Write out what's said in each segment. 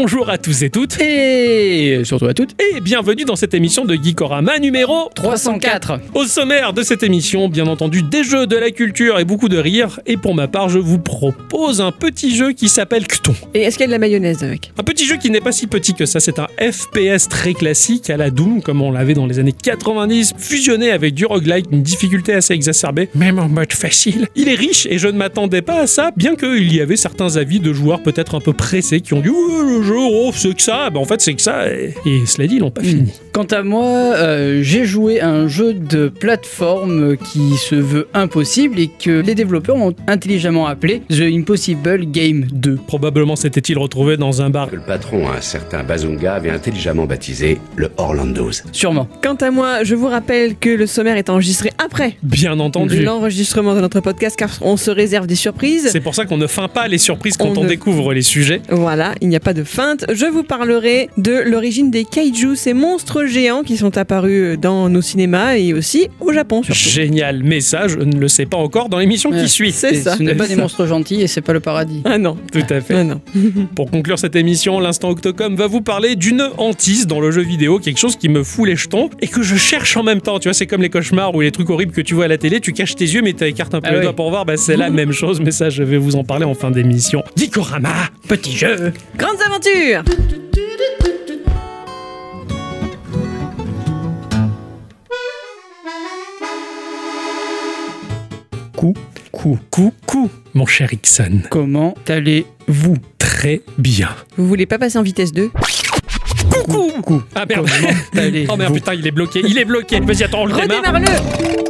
Bonjour à tous et toutes, Et surtout à toutes. et bienvenue dans cette émission de Geekorama numéro 304. Au sommaire de cette émission, bien entendu, des jeux, de la culture et beaucoup de rire. Et pour ma part, je vous propose un petit jeu qui s'appelle Cton. Et est-ce qu'il y a de la mayonnaise avec? Un petit jeu qui n'est pas si petit que ça, c'est un FPS très classique à la Doom, comme on l'avait dans les années 90, fusionné avec du roguelike, une difficulté assez exacerbée, même en mode facile. Il est riche et je ne m'attendais pas à ça, bien qu'il y avait certains avis de joueurs peut-être un peu pressés qui ont dit jeu, oh, c'est que ça. Ben, en fait, c'est que ça. Et, et cela dit, ils l'ont pas fini. Quant à moi, euh, j'ai joué à un jeu de plateforme qui se veut impossible et que les développeurs ont intelligemment appelé The Impossible Game 2. Probablement s'était-il retrouvé dans un bar. que le patron, un certain Bazunga, avait intelligemment baptisé le Orlando's. Sûrement. Quant à moi, je vous rappelle que le sommaire est enregistré après Bien entendu. l'enregistrement de notre podcast car on se réserve des surprises. C'est pour ça qu'on ne feint pas les surprises quand On on, ne- découvre les sujets. Voilà, il n'y a pas de feinte. Je vous parlerai de l'origine des kaiju, ces monstres géants qui sont apparus dans nos cinémas et aussi au Japon surtout. Génial, mais ça, je ne le sais pas encore dans l'émission Ouais. qui suit. C'est ça. Ce n'est pas des monstres gentils et c'est pas le paradis. Ah non. Tout à fait. Ah non. Pour conclure cette émission, l'instant Octocom va vous parler d'une hantise dans le jeu vidéo, quelque chose qui me fout les jetons et que je cherche en même temps. Tu vois, c'est comme les cauchemars ou les trucs horribles que tu vois à la télé, tu caches tes yeux mais tu écartes un peu Ah les oui. doigts pour voir, bah, c'est la même chose, mais ça je vais vous en parler en fin d'émission. Dikorama Petit jeu. Grandes aventures Coup. Coup, coup, coup, mon cher Ixon. Comment allez-vous? Très bien. Vous voulez pas passer en vitesse 2 Coucou Coup. Ah merde Comment allez-vous? Oh merde, putain, il est bloqué, il est bloqué Vas-y, attends, on le démarre. Redémarre-le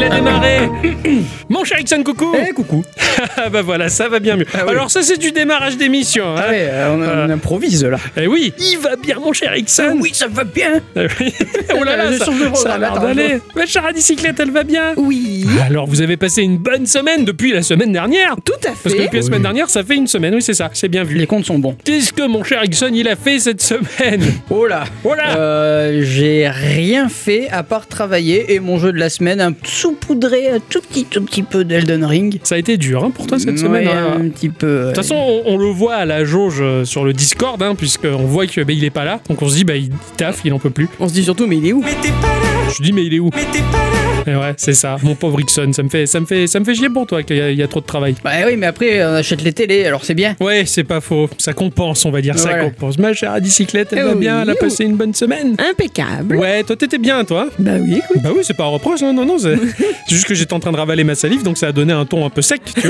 il a démarré Mon cher Ixon, coucou Eh, coucou. Ah bah voilà, ça va bien mieux. Ah oui. Alors ça, c'est du démarrage d'émission. Hein. Ah ouais, euh, on, improvise là. Eh oui, il va bien, mon cher Ixon. Oui, ça va bien. Oh là là, ça, ça a l'air d'aller. Ma chère à bicyclette, elle va bien. Oui, Alors, vous avez passé une bonne semaine depuis la semaine dernière. tout à Parce que fait. depuis la semaine dernière, ça fait une semaine. Oui, c'est ça, c'est bien vu. Les comptes sont bons. Qu'est-ce que mon cher Ixon, il a fait cette semaine? Oh là. Oh là Euh, j'ai rien fait à part travailler et mon jeu de la semaine, un saupoudré un tout petit, tout petit peu d'Elden Ring. Ça a été dur hein, pour toi cette Ouais, semaine. hein. un petit peu. De toute façon, on, on le voit à la jauge euh, sur le Discord, hein, puisqu'on voit qu'il bah, il est pas là. Donc on se dit, bah, il taffe, il en peut plus. On se dit surtout, mais il est où? Je dis, mais il est où? Et ouais, c'est ça, mon pauvre Ixon. Ça me fait, ça me fait, ça me fait chier pour toi qu'il y, a- il y a trop de travail. Bah oui, mais après, on achète les télés, alors c'est bien. Ouais, c'est pas faux. Ça compense, on va dire. Ça compense. Ma chère à bicyclette, elle Eh va oui, bien. Elle a passé une bonne semaine. Impeccable. Ouais, toi t'étais bien, toi. Bah oui, écoute. Bah oui, c'est pas un reproche, hein, non, non, c'est c'est juste que j'étais en train de ravaler ma salive, donc ça a donné un ton un peu sec, tu vois.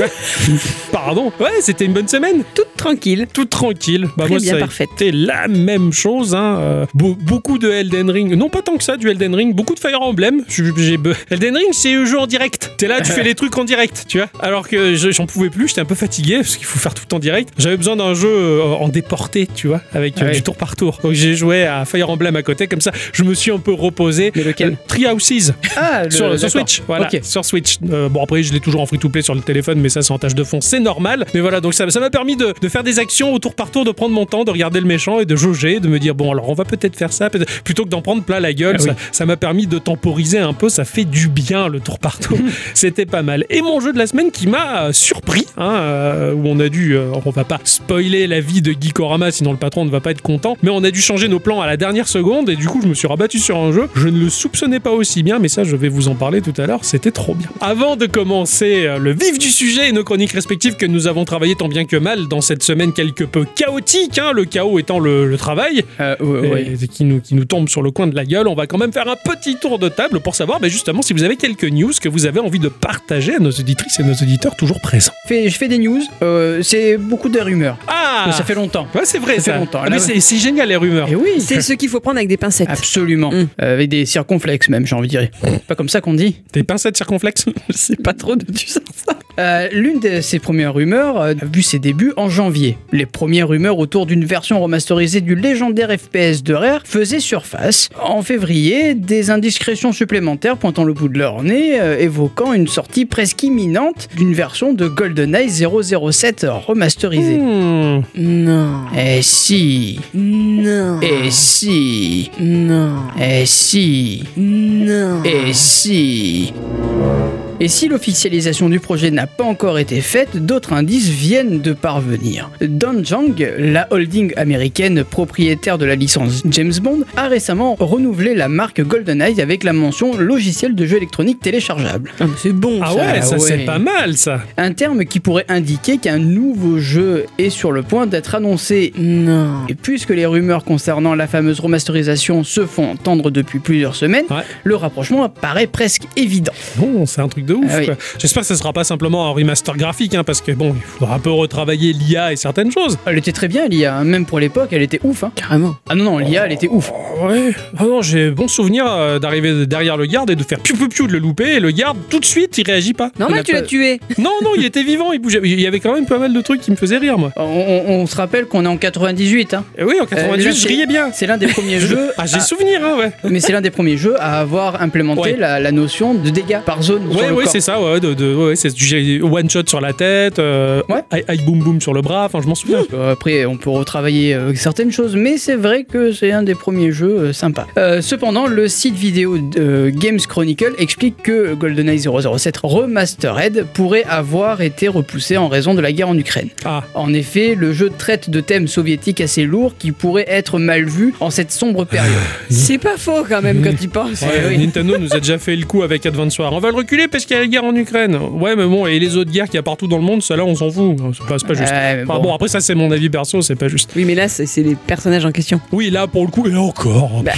Pardon. Ouais, c'était une bonne semaine, Toute tranquille. toute tranquille. Bah Très moi, bien, ça parfaite. été la même chose, hein. euh, beau- beaucoup de Elden Ring, non pas tant que ça, du Elden Ring, beaucoup de Fire Emblem. Je- j'ai be- Elden Ring, c'est un jeu en direct. T'es là, tu fais les trucs en direct, tu vois. Alors que je- j'en pouvais plus, j'étais un peu fatigué parce qu'il faut faire tout en direct. J'avais besoin d'un jeu euh, en déporté, tu vois, avec euh, ouais. du tour par tour. Donc j'ai joué à Fire Emblem à côté, comme ça, je me suis un peu reposé. Mais lequel Three Houses Ah, le- sur, sur d'accord. Switch, voilà, Ok. sur Switch. Euh, bon après je l'ai toujours en free to play sur le téléphone, mais ça en tâche de fond, c'est normal. Mais voilà, donc ça ça m'a permis de, de faire des actions au tour par tour, de prendre mon temps, de regarder le méchant et de jauger, de me dire bon alors on va peut-être faire ça, plutôt que d'en prendre plein la gueule. Ah ça m'a permis de temporiser un peu, ça fait du bien le tour par tour. C'était pas mal. Et mon jeu de la semaine qui m'a surpris, hein, euh, où on a dû, euh, on va pas spoiler la vie de Geekorama, sinon le patron ne va pas être content, mais on a dû changer nos plans à la dernière seconde et du coup je me suis rabattu sur un jeu. Je ne le soupçonnais pas aussi bien, mais ça je vais vous en parler tout à l'heure, c'était trop bien. Avant de commencer euh, le vif du sujet et nos chroniques respectives que nous avons travaillé tant bien que mal dans cette semaine quelque peu chaotique, hein, le chaos étant le, le travail, Euh, ouais, ouais. et qui, nous, qui nous tombe sur le coin de la gueule, on va quand même faire un petit tour de table pour savoir ben, justement si vous avez quelques news que vous avez envie de partager à nos auditrices et nos auditeurs toujours présents. Je fais- je fais des news, euh, c'est beaucoup de rumeurs. Ah Mais Ça fait longtemps. Ouais, c'est vrai ça ça. fait longtemps. Ah, mais c'est c'est génial les rumeurs. Et oui, C'est ce qu'il faut prendre avec des pincettes. absolument. Mm. Euh, avec des circonflexes même, j'ai envie de dire. Pas comme ça qu'on dit. Tes pincettes circonflexes Je sais pas trop de tu sens ça. Euh, L'une de ses premières rumeurs euh, a vu ses débuts en janvier. Les premières rumeurs autour d'une version remasterisée du légendaire FPS de Rare faisaient surface. En février, des indiscrétions supplémentaires pointant le bout de leur nez, euh, évoquant une sortie presque imminente d'une version de GoldenEye 007 remasterisée. Hmm. Non. Eh si, Non. eh si, Non. eh si, Non. eh si. Et si l'officialisation du projet n'a pas encore été faite, d'autres indices viennent de parvenir. Don Jang, la holding américaine propriétaire de la licence James Bond, a récemment renouvelé la marque GoldenEye avec la mention logiciel de jeu électronique téléchargeable. Ah, c'est bon Ah ça. ouais, ça ouais. c'est pas mal ça. Un terme qui pourrait indiquer qu'un nouveau jeu est sur le point d'être annoncé. Non. Et puisque les rumeurs concernant la fameuse remasterisation se font entendre depuis plusieurs semaines, Ouais. le rapprochement paraît presque évident. Bon, c'est un truc de ouf. Ah oui. J'espère que ça sera pas simplement un remaster graphique, hein, parce que bon, il faudra un peu retravailler l'IA et certaines choses. Elle était très bien, l'IA, hein. même pour l'époque, elle était ouf. hein. Carrément. Ah non, non, l'IA, elle était ouf. Ouais. Ah non, j'ai bon souvenir euh, d'arriver derrière le garde et de faire piou piou piou de le louper et le garde tout de suite il réagit pas. On a Normal, tu l'as tué. Non non, il était vivant, il bougeait. Il y avait quand même pas mal de trucs qui me faisaient rire moi. On, on- on se rappelle qu'on est en 98. Hein. Et oui, en 98, là, je riais bien. C'est l'un des premiers jeux. Ah, j'ai à- souvenir, hein, ouais. mais c'est l'un des premiers jeux à avoir implémenté Ouais. la, la notion de dégâts par zone. Ouais, corps. c'est ça, ouais, de, de- ouais, c'est du one shot sur la tête, euh, Ouais. aïe, aïe, boum boum sur le bras, enfin je m'en souviens. Euh, Après, on peut retravailler euh, certaines choses, mais c'est vrai que c'est un des premiers jeux euh, sympas. Euh, cependant, le site vidéo de Games Chronicle explique que GoldenEye 007 Remastered pourrait avoir été repoussé en raison de la guerre en Ukraine. Ah, En effet, le jeu traite de thèmes soviétiques assez lourds qui pourraient être mal vus en cette sombre période. C'est pas faux quand même quand tu penses. ouais, oui. Nintendo nous a déjà fait le coup avec Advance Wars. On va le reculer parce qu'il y a la guerre en Ukraine. Ouais, mais bon, et les autres guerres qu'il y a partout dans le monde, ça là on s'en fout. C'est pas, pas juste. Ouais, mais Enfin, bon. bon, après ça c'est mon avis perso, c'est pas juste. Oui, mais là, c'est les personnages en question. Oui, là pour le coup, et encore. Bah.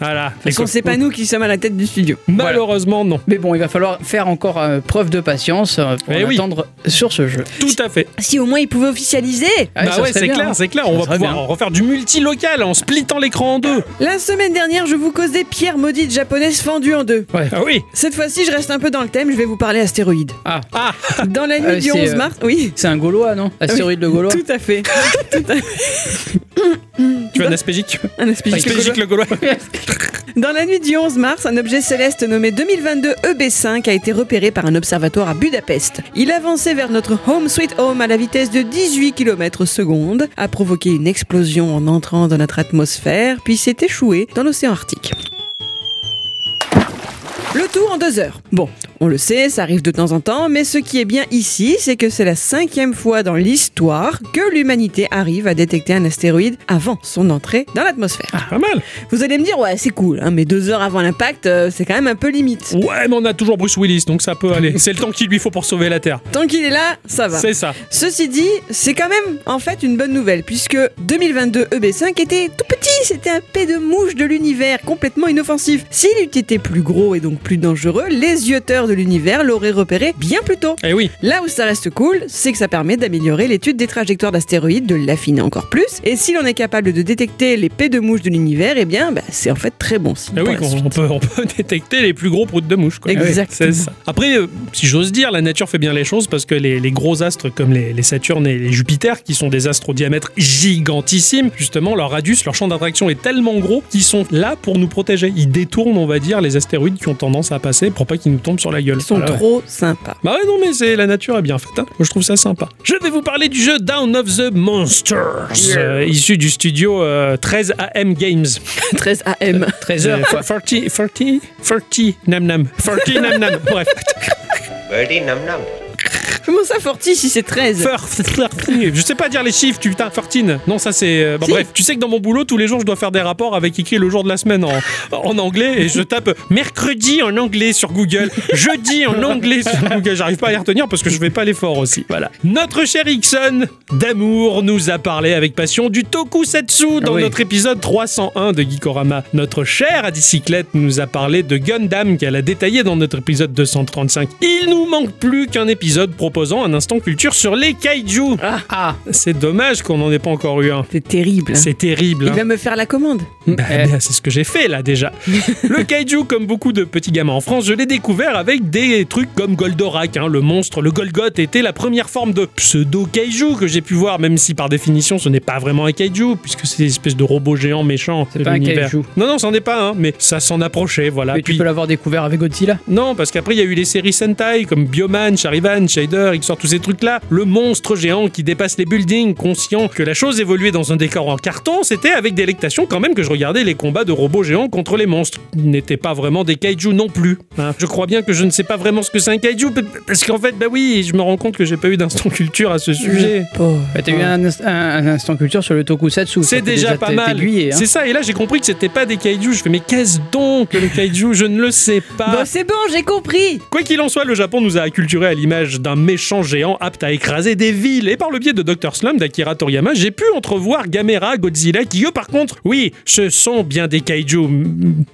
Voilà. De toute c'est pas nous qui sommes à la tête du studio. Malheureusement, non. Mais bon, il va falloir faire encore euh, preuve de patience euh, pour Eh oui. attendre sur ce jeu. Tout à fait. Si au moins ils pouvaient officialiser. Ah, bah ouais, serait c'est clair, hein. c'est clair. On Ça va pouvoir bien. refaire du multi-local en splittant l'écran en deux. La semaine dernière, je vous causais pierres maudites japonaises fendues en deux. Ouais. Ah oui. Cette fois-ci, je reste un peu dans le thème, je vais vous parler astéroïdes. Ah, Ah, Dans la nuit Euh, du c'est, 11 euh, mars, oui. c'est un Gaulois, non? Astéroïde de Gaulois? Tout à fait. Tout à fait. tu as un aspégique Un de Aspégique le Gaulois. Dans la nuit du 11 mars, un objet céleste nommé 2022 EB5 a été repéré par un observatoire à Budapest. Il avançait vers notre Home Sweet Home à la vitesse de 18 km seconde, a provoqué une explosion en entrant dans notre atmosphère, puis s'est échoué dans l'océan Arctique. Le tout en deux heures. Bon, on le sait, ça arrive de temps en temps, mais ce qui est bien ici, c'est que c'est la cinquième fois dans l'histoire que l'humanité arrive à détecter un astéroïde avant son entrée dans l'atmosphère. Pas mal. Vous allez me dire, ouais, c'est cool, hein, mais deux heures avant l'impact, euh, c'est quand même un peu limite. Ouais, mais on a toujours Bruce Willis, donc ça peut aller. C'est le temps qu'il lui faut pour sauver la Terre. Tant qu'il est là, ça va. C'est ça. Ceci dit, c'est quand même en fait une bonne nouvelle, puisque 2022 EB5 était tout petit, c'était un P de mouche de l'univers, complètement inoffensif. S'il eût été plus gros et donc plus dangereux, les yeux-teurs de l'univers l'auraient repéré bien plus tôt. Eh oui. Là où ça reste cool, c'est que ça permet d'améliorer l'étude des trajectoires d'astéroïdes, de l'affiner encore plus, et si l'on est capable de détecter les P de mouche de l'univers, eh bien, bah, c'est en fait très bon signe. Eh oui, on, peut, on peut détecter les plus gros proutes de mouche. Quoi. Exactement. C'est ça. Après, euh, si j'ose dire, la nature fait bien les choses parce que les, les gros astres comme les, les Saturne et les Jupiter, qui sont des astres au diamètre gigantissime, justement, leur radius, leur champ d'attraction est tellement gros qu'ils sont là pour nous protéger. Ils détournent, on va dire, les astéroïdes qui ont tendance à passer pour pas qu'ils nous tombent sur la gueule. Ils sont Voilà. trop sympas. Bah ouais, non, mais c'est la nature est bien faite. hein. Moi, je trouve ça sympa. Je vais vous parler du jeu Down of the Monsters, euh, issu du studio euh, 13 AM Games. 13 AM. 13 Euh, heures. quoi. 40, 40, 40, nam nam. 40 nam nam. Bref. Birdie num num. Comment ça, Forti, si c'est 13 Je sais pas dire les chiffres, tu putain, 14. Non, ça c'est. euh, Si. Bref, tu sais que dans mon boulot, tous les jours, je dois faire des rapports avec écrit le jour de la semaine en, en anglais et je tape mercredi en anglais sur Google, jeudi en anglais sur Google. J'arrive pas à les retenir parce que je fais pas l'effort aussi. Voilà. Notre cher Ixon d'amour nous a parlé avec passion du tokusatsu dans Ah oui. notre épisode 301 de Geekorama. Notre chère à bicyclette nous a parlé de Gundam qu'elle a détaillé dans notre épisode 235. Il nous manque plus qu'un épisode proposant un instant culture sur les kaiju. Ah, C'est dommage qu'on n'en ait pas encore eu un. C'est terrible. hein. C'est terrible. Il hein. va me faire la commande. Bah, Eh. bah, c'est ce que j'ai fait là déjà. le kaiju, comme beaucoup de petits gamins en France, je l'ai découvert avec des trucs comme Goldorak. hein. Le monstre, le Golgoth, était la première forme de pseudo-kaiju que j'ai pu voir, même si par définition ce n'est pas vraiment un kaiju, puisque c'est une espèce de robot géant méchant. C'est de pas un l'univers. kaiju. Non, non, c'en est pas un, mais ça s'en approchait, voilà. mais Puis- tu peux l'avoir découvert avec Godzilla? Non, parce qu'après il y a eu les séries Sentai comme Bioman, Charivan, Shader, Warhammer, il sort tous ces trucs-là. Le monstre géant qui dépasse les buildings, conscient que la chose évoluait dans un décor en carton, c'était avec délectation quand même que je regardais les combats de robots géants contre les monstres. Ils n'étaient pas vraiment des kaiju non plus. hein. Je crois bien que je ne sais pas vraiment ce que c'est un kaiju, parce qu'en fait, bah oui, je me rends compte que j'ai pas eu d'instant culture à ce sujet. Bah, T'as eu un, inst- un- un instant culture sur le tokusatsu. C'est déjà pas mal. hein. C'est ça, et là j'ai compris que c'était pas des kaiju. Je fais, mais qu'est-ce donc que le kaiju? Je ne le sais pas. Bon, c'est bon, j'ai compris. Quoi qu'il en soit, le Japon nous a acculturés à l'image d'un méchant géant apte à écraser des villes. Et par le biais de Dr. Slum d'Akira Toriyama, j'ai pu entrevoir Gamera, Godzilla, qui eux, par contre, oui, ce sont bien des kaiju.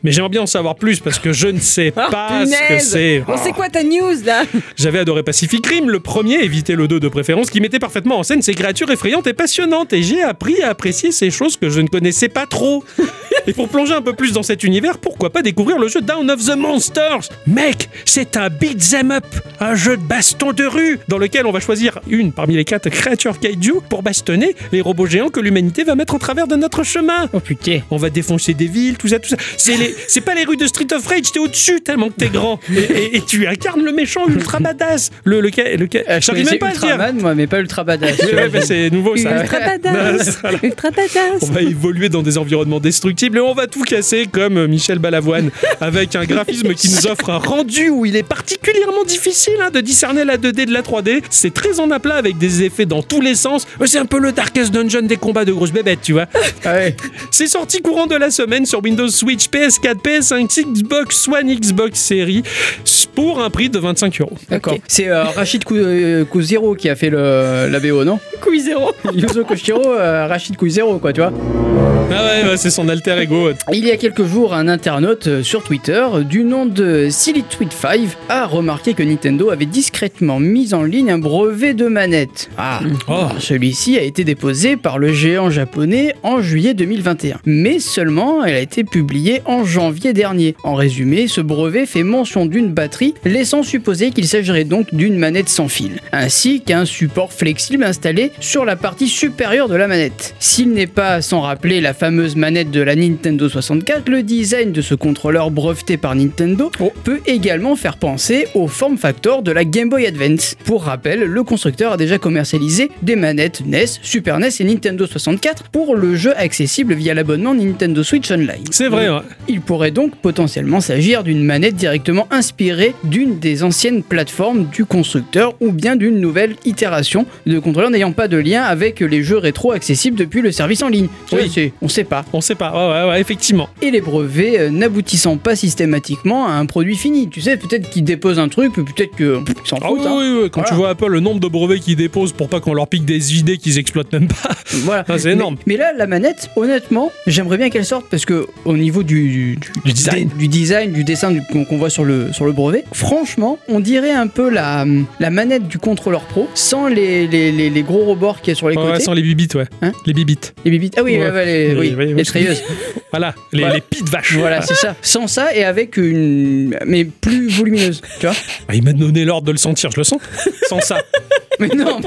Mais j'aimerais bien en savoir plus parce que je ne sais Ah, pas ce que c'est. Bon, c'est quoi ta news là? J'avais adoré Pacific Rim, le premier, éviter le 2 de préférence, qui mettait parfaitement en scène ces créatures effrayantes et passionnantes. Et j'ai appris à apprécier ces choses que je ne connaissais pas trop. Et pour plonger un peu plus dans cet univers, pourquoi pas découvrir le jeu Down of the Monsters? Mec, c'est un beat'em up, un jeu de baston de rue, dans lequel on va choisir une parmi les quatre créatures kaiju pour bastonner les robots géants que l'humanité va mettre en travers de notre chemin. Oh putain. On va défoncer des villes, tout ça, tout ça. C'est les, c'est pas les rues de Street of Rage, t'es au-dessus tellement que t'es grand. Et, et- et tu incarnes le méchant ultra badass. Le, le, le, le Euh, je même pas à le dire. Ultraman, moi, mais pas Ultra Badass. Ouais, ouais, bah, c'est nouveau ça. Ultra badass. Voilà. Ultra badass. On va évoluer dans des environnements destructibles et on va tout casser comme Michel Balavoine avec un graphisme qui nous offre un rendu où il est particulièrement difficile hein, de discerner la 2D de la 3D. C'est très en aplat avec des effets dans tous les sens. C'est un peu le Darkest Dungeon des combats de grosses bébêtes, tu vois. Ouais. C'est sorti courant de la semaine sur Windows Switch, PS4, PS5, Xbox One, Xbox Series pour un prix de 25 euros. D'accord. C'est euh, Rachid Kou- euh, Kouzero qui a fait le, la BO, non zéro. Yuzo Koshiro, euh, Rachid Kouzero, quoi, tu vois. Ah ouais, c'est son alter ego. Il y a quelques jours, un internaute euh, sur Twitter euh, du nom de Silly Tweet 5 a remarqué que Nintendo avait discrètement mis en ligne un brevet de manette. Ah, Oh. celui-ci a été déposé par le géant japonais en juillet 2021, mais seulement elle a été publiée en janvier dernier. En résumé, ce brevet fait mention d'une batterie, laissant supposer qu'il s'agirait donc d'une manette sans fil, ainsi qu'un support flexible installé sur la partie supérieure de la manette. S'il n'est pas sans rappeler la fameuse manette de la Nintendo 64, le design de ce contrôleur breveté par Nintendo peut également faire penser au form factor de la Game Boy Advance. Pour rappel, le constructeur a déjà commercialisé des manettes NES, Super NES et Nintendo 64 pour le jeu accessible via l'abonnement Nintendo Switch Online. C'est vrai, ouais. Il pourrait donc potentiellement s'agir d'une manette directement inspirée d'une des anciennes plateformes du constructeur ou bien d'une nouvelle itération de contrôleur n'ayant pas de lien avec les jeux rétro accessibles depuis le service en ligne. Oui. c'est- on sait pas. On sait pas, ouais, ouais, ouais, effectivement. Et les brevets euh, n'aboutissant pas systématiquement à un produit fini. Tu sais, peut-être qu'ils déposent un truc, peut-être qu'ils s'en Ah foutent. oui, hein. oui, oui, quand Voilà. tu vois Apple, le nombre de brevets qu'ils déposent pour pas qu'on leur pique des idées qu'ils exploitent même pas. Voilà. Ah, c'est énorme. Mais, là, la manette, honnêtement, j'aimerais bien qu'elle sorte parce que au niveau du, design. du design, du dessin du- qu'on qu'on voit sur le, sur le brevet, franchement, on dirait un peu la, la manette du contrôleur pro sans les, les, les, les gros rebords qu'il y a sur les Ouais, côtés. sans les bibites, ouais. Hein les bibites. Les bibites. Ah oui, Ouais. les, Oui, oui, oui, oui. les treilleuses. Voilà, les, Voilà. les pites vaches. voilà, c'est ça. Sans ça et avec une. Mais plus volumineuse, tu vois. Ah, il m'a donné l'ordre de le sentir, je le sens. Sans ça. Mais non,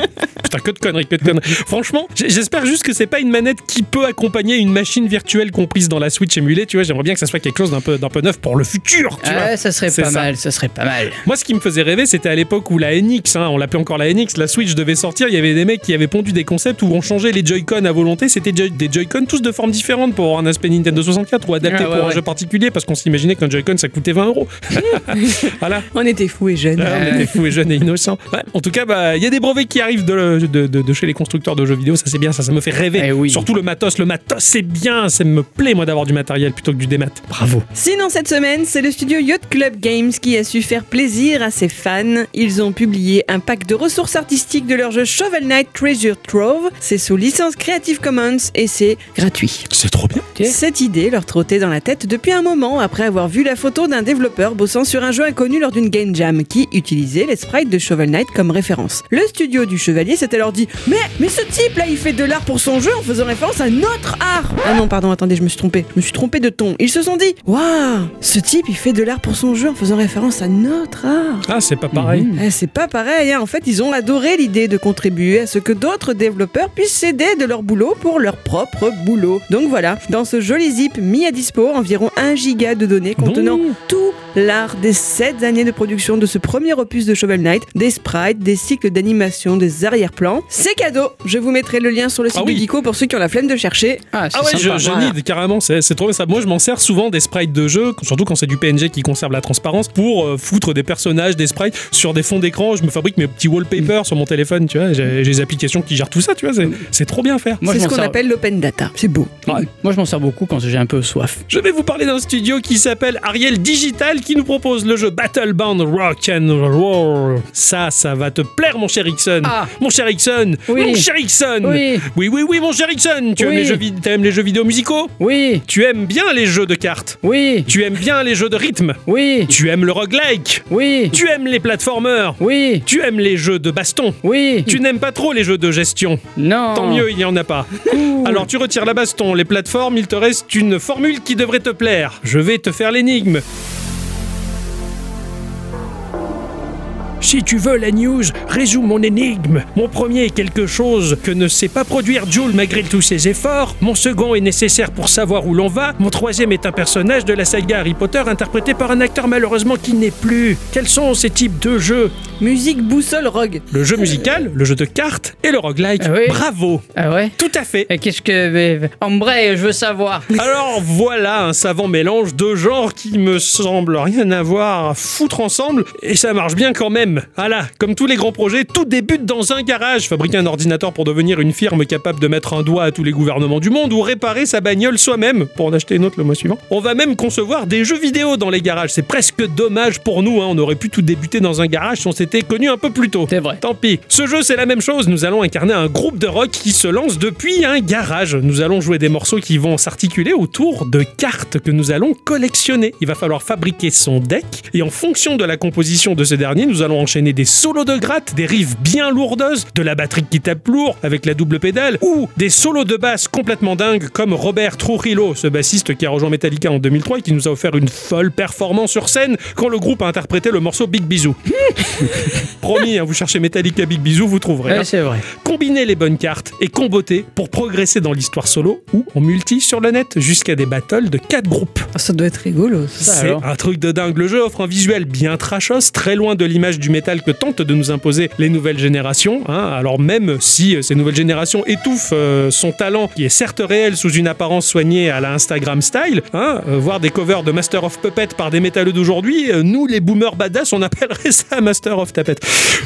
Putain, que de conneries, que de conneries. Franchement, j'espère juste que c'est pas une manette qui peut accompagner une machine virtuelle comprise dans la Switch émulée. Tu vois, j'aimerais bien que ça soit quelque chose d'un peu, d'un peu neuf pour le futur. Tu vois. ah, ça serait pas ça. mal, ça serait pas mal. Moi, ce qui me faisait rêver, c'était à l'époque où la NX, hein, on l'appelait encore la NX, la Switch devait sortir. Il y avait des mecs qui avaient pondu des concepts où on changeait les Joy-Con à volonté. C'était Joy- des Joy-Con tous de formes différentes pour avoir un aspect Nintendo 64 ou adapté Ah, ouais, pour un jeu particulier parce qu'on s'imaginait qu'un Joy-Con ça coûtait 20 euros. voilà. On était fous et jeunes. Ah, on était fous et jeunes et innocents. Ouais, en tout cas, bah, il y a des brevets qui arrivent de, de- de- de chez les constructeurs de jeux vidéo. Ça, c'est bien, ça, ça me fait rêver. Eh oui. Surtout le matos. Le matos, c'est bien. Ça me plaît, moi, d'avoir du matériel plutôt que du démat. Bravo. Sinon, cette semaine, c'est le studio Yacht Club Games qui a su faire plaisir à ses fans. Ils ont publié un pack de ressources artistiques de leur jeu Shovel Knight Treasure Trove. C'est sous licence Creative Commons et c'est gratuit. C'est trop bien. Cette idée leur trottait dans la tête depuis un moment après avoir vu la photo d'un développeur bossant sur un jeu inconnu lors d'une game jam qui utilisait les sprites de Shovel Knight comme référence. Le studio du chevalier s'est alors dit Mais, mais ce type là il fait de l'art pour son jeu en faisant référence à notre art Ah non, pardon, attendez, je me suis trompé. Je me suis trompé de ton. Ils se sont dit Waouh, ce type il fait de l'art pour son jeu en faisant référence à notre art. Ah, c'est pas pareil. Mhm. Eh, c'est pas pareil, hein. en fait ils ont adoré l'idée de contribuer à ce que d'autres développeurs puissent s'aider de leur boulot pour leur propre boulot. Donc voilà, dans ce joli zip mis à dispo, environ 1 giga de données contenant tous l'art des 7 années de production de ce premier opus de Shovel Knight, des sprites, des cycles d'animation, des arrière-plans. C'est cadeau Je vous mettrai le lien sur le site Ah oui. de Geeko pour ceux qui ont la flemme de chercher. Ah, c'est Ah ouais, je, sympa. je Voilà. carrément, c'est c'est trop bien ça. Moi, je m'en sers souvent des sprites de jeu, surtout quand c'est du PNG qui conserve la transparence, pour euh, foutre des personnages, des sprites sur des fonds d'écran. Je me fabrique mes petits wallpapers sur mon téléphone, tu vois. J'ai des applications qui gèrent tout ça, tu vois. c'est- C'est trop bien à faire. Moi, C'est je ce m'en qu'on sers- appelle l'open data. C'est beau. Ouais. Moi, je m'en sers beaucoup quand j'ai un peu soif. Je vais vous parler d'un studio qui s'appelle Ariel Digital qui nous propose le jeu Battlebound Rock and Roll. Ça, ça va te plaire, mon cher Ixon. Ah. Mon cher Ixon. Oui. Mon cher Ixon. Oui. Oui, oui, oui, mon cher Ixon. Tu aimes, jeux, les jeux vidéo musicaux? Oui, Tu aimes bien les jeux de cartes? Oui, Tu aimes bien les jeux de rythme? Oui, Tu aimes le roguelike? Oui, Tu aimes les platformers oui, Tu aimes les jeux de baston oui. Tu n'aimes pas trop les jeux de gestion Non. Tant mieux, il n'y en a pas. Alors tu retires la baston, les plateformes, il te reste une formule qui devrait te plaire. Je vais te faire l'énigme. Si tu veux la news, résous mon énigme. Mon premier est quelque chose que ne sait pas produire Jules malgré tous ses efforts. Mon second est nécessaire pour savoir où l'on va. Mon troisième est un personnage de la saga Harry Potter interprété par un acteur malheureusement qui n'est plus. Quels sont ces types de jeux Musique, boussole, rogue. Le jeu musical, le jeu de cartes et le roguelike. Ah oui Bravo Ah ouais Tout à fait Et qu'est-ce que. En vrai, je veux savoir. Alors voilà un savant mélange de genres qui me semble rien avoir à foutre ensemble et ça marche bien quand même. Voilà, comme tous les grands projets, tout débute dans un garage. Fabriquer un ordinateur pour devenir une firme capable de mettre un doigt à tous les gouvernements du monde ou réparer sa bagnole soi-même pour en acheter une autre le mois suivant. On va même concevoir des jeux vidéo dans les garages. C'est presque dommage pour nous, hein. on aurait pu tout débuter dans un garage si on s'était connu un peu plus tôt. C'est vrai. Tant pis. Ce jeu, c'est la même chose. Nous allons incarner un groupe de rock qui se lance depuis un garage. Nous allons jouer des morceaux qui vont s'articuler autour de cartes que nous allons collectionner. Il va falloir fabriquer son deck et en fonction de la composition de ce dernier, nous allons enchaîner des solos de gratte, des riffs bien lourdeuses, de la batterie qui tape lourd avec la double pédale ou des solos de basse complètement dingues comme Robert Trujillo, ce bassiste qui a rejoint Metallica en 2003 et qui nous a offert une folle performance sur scène quand le groupe a interprété le morceau Big Bisou. Promis, hein, vous cherchez Metallica Big Bisou, vous trouverez. hein. Ouais, c'est vrai. Combiner les bonnes cartes et comboter pour progresser dans l'histoire solo ou en multi sur le net jusqu'à des battles de 4 groupes. Ah, ça doit être rigolo. C'est un truc de dingue. Le jeu offre un visuel bien trashos, très loin de l'image du métal que tentent de nous imposer les nouvelles générations. hein. Alors même si euh, ces nouvelles générations étouffent euh, son talent, qui est certes réel sous une apparence soignée à la Instagram style, hein, euh, voir des covers de Master of Puppet par des métalleux d'aujourd'hui, euh, nous les boomers badass, on appellerait ça Master of Tapet.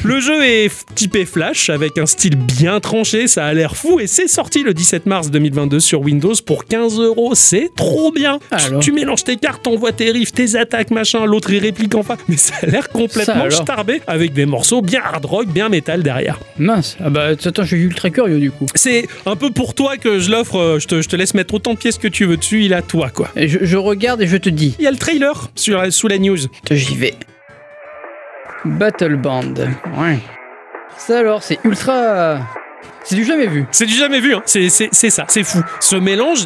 Le jeu est typé Flash avec un style bien tranché, ça a l'air fou et c'est sorti le 17 mars 2022 sur Windows pour 15 euros. C'est trop bien. Tu- Alors tu mélanges tes cartes, t'envoies tes riffs, tes attaques, machin, l'autre il réplique enfin. Mais ça a l'air complètement alors. Avec des morceaux bien hard rock, bien métal derrière. Mince. Ah bah, attends, je suis ultra curieux du coup. C'est un peu pour toi que je l'offre. euh, Je te, je te laisse mettre autant de pièces que tu veux dessus. Il à toi, quoi. Et je, je regarde et je te dis. Il y a le trailer sur, sous la news. J'y vais. Battle Band. Ouais. Ça alors, c'est ultra. C'est du jamais vu. C'est du jamais vu, hein. C'est ça, c'est fou. Ce mélange,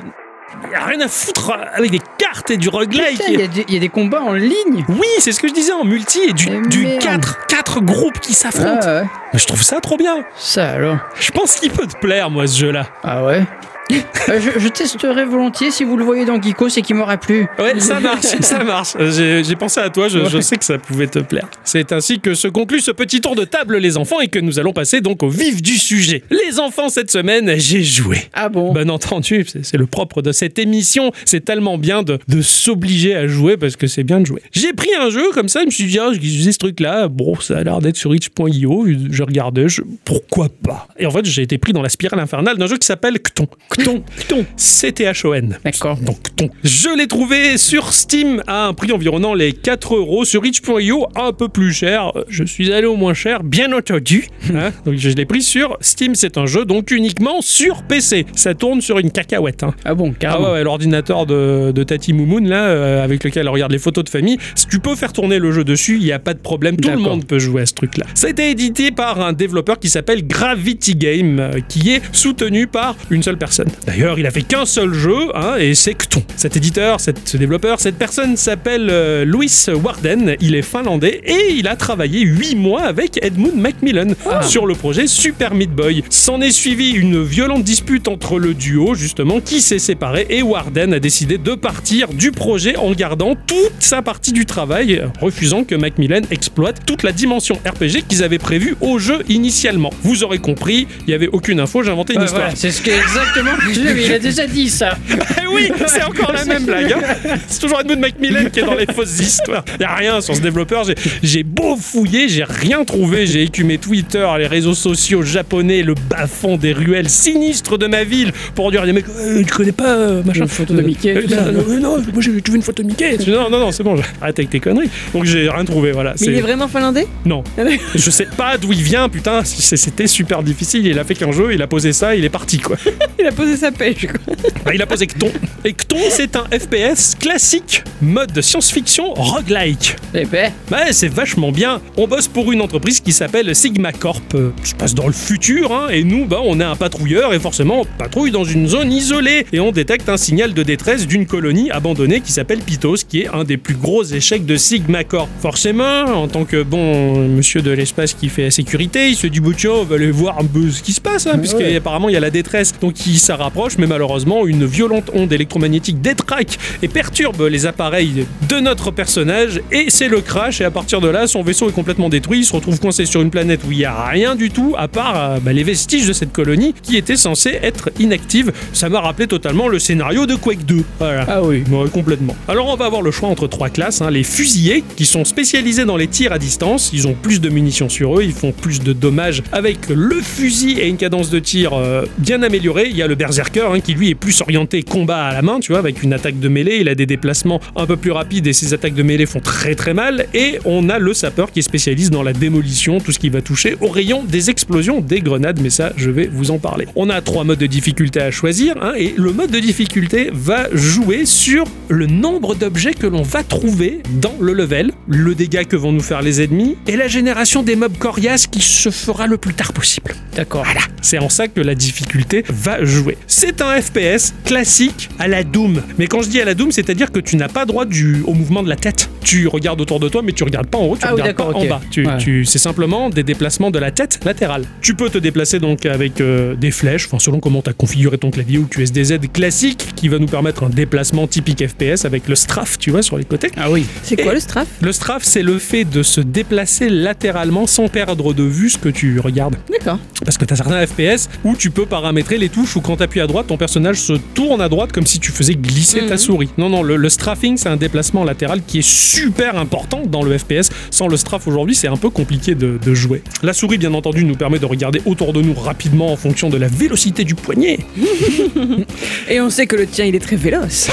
il n'y a rien à foutre avec des cartes et du roguelike. Il y, a des- il y a des combats en ligne. Oui, c'est ce que je disais en multi et du, du merde. 4, 4 groupes qui s'affrontent. Ah ouais. Je trouve ça trop bien. Ça alors. Je pense qu'il peut te plaire, moi, ce jeu-là. Ah ouais. Euh, je, je testerai volontiers si vous le voyez dans Geeko, c'est qu'il m'aura plu. Ouais, ça marche, ça marche. J'ai pensé à toi, je, je sais que ça pouvait te plaire. C'est ainsi que se conclut ce petit tour de table, les enfants, et que nous allons passer donc au vif du sujet. Les enfants, cette semaine, j'ai joué. Ah bon? Bien entendu, c'est le propre de cette émission. C'est tellement bien de, de s'obliger à jouer parce que c'est bien de jouer. J'ai pris un jeu comme ça, je me suis dit, ah, je faisais ce truc-là, bon, ça a l'air d'être sur itch.io. Je regardais, je, pourquoi pas? Et en fait, j'ai été pris dans la spirale infernale d'un jeu qui s'appelle Cton. Cton, Cton, C-T-H-O-N. D'accord. Donc, ton. Je l'ai trouvé sur Steam à un prix environnant les 4 euros. Sur itch.io, un peu plus cher. Je suis allé au moins cher, bien entendu. Hein donc, je l'ai pris sur Steam. C'est un jeu donc uniquement sur PC. Ça tourne sur une cacahuète. hein. Ah bon, Ah carrément. ouais, ouais, l'ordinateur de, de Tati Moumoun, là, euh, avec lequel elle regarde les photos de famille, si tu peux faire tourner le jeu dessus, il n'y a pas de problème, tout le monde peut jouer à ce truc-là. Ça a été édité par un développeur qui s'appelle Gravity Game, euh, qui est soutenu par une seule personne. Personne. D'ailleurs, il a fait qu'un seul jeu, hein, et c'est Cton. Cet éditeur, cette, ce développeur, cette personne s'appelle euh, Louis Warden. Il est finlandais et il a travaillé 8 mois avec Edmund Macmillan sur le projet Super Meat Boy. S'en est suivi une violente dispute entre le duo, justement, qui s'est séparé et Warden a décidé de partir du projet en gardant toute sa partie du travail, refusant que Macmillan exploite toute la dimension RPG qu'ils avaient prévue au jeu initialement. Vous aurez compris, il n'y avait aucune info, j'ai inventé une Ouais, histoire. voilà, c'est ce exactement. Je l'ai vu, il a déjà dit ça. Eh oui, c'est encore la même blague. hein. C'est toujours Edmund Macmillan qui est dans les fausses histoires. Il n'y a rien sur ce développeur. J'ai- J'ai beau fouiller, j'ai rien trouvé. J'ai écumé Twitter, les réseaux sociaux japonais, le bas-fond des ruelles sinistres de ma ville pour dire à des mecs, euh, tu connais pas euh, machin. Une photo de Mickey, Euh, tout ça. non, non, non, moi j'ai tu veux une photo de Mickey. Non, non, non, c'est bon, arrête avec tes conneries. Donc j'ai rien trouvé, voilà. Mais il C'est- est vraiment finlandais? Non. Je sais pas d'où il vient, putain, c'est- c'était super difficile. Il a fait qu'un jeu, il a posé ça, il est parti quoi. Il a posé sa pêche, quoi. Bah, il a posé Cton. Et Cton, c'est un FPS classique, mode science-fiction roguelike. Eh ben, Ouais, c'est vachement bien. On bosse pour une entreprise qui s'appelle Sigma Corp. Euh, Ça se passe dans le futur, hein, et nous, bah, on est un patrouilleur, et forcément, on patrouille dans une zone isolée. Et on détecte un signal de détresse d'une colonie abandonnée qui s'appelle Pitos, qui est un des plus gros échecs de Sigma Corp. Forcément, en tant que bon monsieur de l'espace qui fait la sécurité, il se dit, bah, tiens, on va aller voir un peu ce qui se passe, hein, puisque apparemment il y a la détresse. Donc il rapproche, mais malheureusement, une violente onde électromagnétique détraque et perturbe les appareils de notre personnage, et c'est le crash. Et à partir de là, son vaisseau est complètement détruit. Il se retrouve coincé sur une planète où il n'y a rien du tout, à part euh, bah, les vestiges de cette colonie qui était censée être inactive. Ça m'a rappelé totalement le scénario de Quake 2. Voilà. ah oui. Ouais, complètement. Alors on va avoir le choix entre trois classes. hein. Les fusillés, qui sont spécialisés dans les tirs à distance. Ils ont plus de munitions sur eux, ils font plus de dommages avec le fusil et une cadence de tir euh, bien améliorée. Il y a le berserker, hein, qui lui est plus orienté combat à la main, tu vois, avec une attaque de mêlée. Il a des déplacements un peu plus rapides et ses attaques de mêlée font très très mal. Et on a le sapeur qui est dans la démolition, tout ce qui va toucher au rayon des explosions des grenades. Mais ça, je vais vous en parler. On a trois modes de difficulté à choisir, hein, et le mode de difficulté va jouer sur le nombre d'objets que l'on va trouver dans le level, le dégât que vont nous faire les ennemis, et la génération des mobs coriaces qui se fera le plus tard possible. D'accord. Voilà, c'est en ça que la difficulté va jouer. C'est un FPS classique à la Doom. Mais quand je dis à la Doom, c'est-à-dire que tu n'as pas droit au mouvement de la tête. Tu regardes autour de toi, mais tu regardes pas en haut, tu Ah oui, regardes pas en bas. Tu, Ouais. tu- c'est simplement des déplacements de la tête latérale. Tu peux te déplacer donc avec euh, des flèches, enfin selon comment tu as configuré ton clavier ou QSDZ classique, qui va nous permettre un déplacement typique FPS avec le strafe, tu vois, sur les côtés. Ah oui. C'est quoi le strafe Le strafe, c'est le fait de se déplacer latéralement sans perdre de vue ce que tu regardes. D'accord. Parce que tu as certains FPS où tu peux paramétrer les touches où quand tu appuies à droite, ton personnage se tourne à droite comme si tu faisais glisser ta Mhm. souris. Non, non, le, le strafing, c'est un déplacement latéral qui est super important dans le FPS. Sans le strafe aujourd'hui, c'est un peu compliqué de, de jouer. La souris, bien entendu, nous permet de regarder autour de nous rapidement en fonction de la vélocité du poignet. Et on sait que le tien, il est très véloce.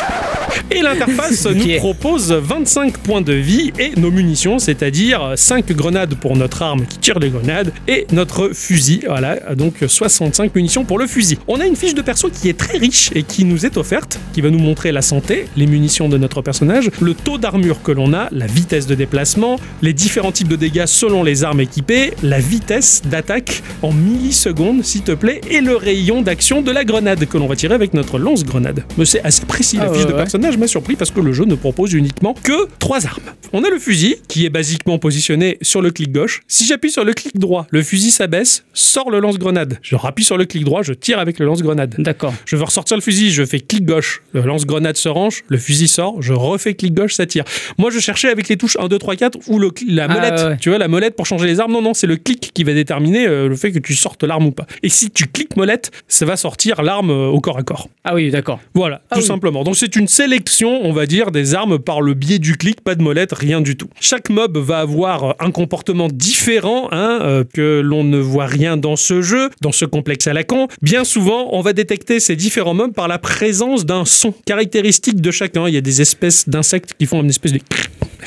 Et l'interface nous propose 25 points de vie et nos munitions, c'est-à-dire 5 grenades pour notre arme qui tire les grenades et notre fusil. Voilà, donc 65 munitions pour le fusil. On a une fiche de perso qui est très riche et qui nous est offerte, qui va nous montrer la santé, les munitions de notre personnage, le taux d'armure que l'on a, la vitesse de déplacement, les différents types de dégâts selon les armes équipées, la vitesse d'attaque en millisecondes, s'il te plaît, et le rayon d'action de la grenade que l'on va tirer avec notre lance-grenade. Mais c'est assez précis, la Ah fiche ouais, de ouais. personnage m'a surpris parce que le jeu ne propose uniquement que trois armes. On a le fusil qui est basiquement positionné sur le clic gauche. Si j'appuie sur le clic droit, le fusil s'abaisse, sort le lance-grenade. Je rappuie sur le clic droit, je tire avec le lance-grenade. D'accord. Je veux ressortir le fusil, je fais clic gauche, le lance-grenade se range, le fusil sort, je refais clic gauche, ça tire. Moi, je cherchais avec les touches 1, 2, 3, 4 ou le, la Ah, molette. ouais. Tu vois, la molette pour changer les armes. Non, non, c'est le clic qui va déterminer euh, le fait que tu sortes l'arme ou pas. Et si tu cliques molette, ça va sortir l'arme euh, au corps à corps. Ah oui, d'accord. Voilà, Ah tout oui. simplement. Donc c'est une sélection, on va dire, des armes par le biais du clic, pas de molette, rien du tout. Chaque mob va avoir euh, un comportement différent, hein, euh, que l'on ne voit rien dans ce jeu, dans ce complexe à la con. Bien souvent, on va détecter ces différents mobs par la présence d'un son caractéristique de chacun. Il y a des espèces d'insectes qui font une espèce de...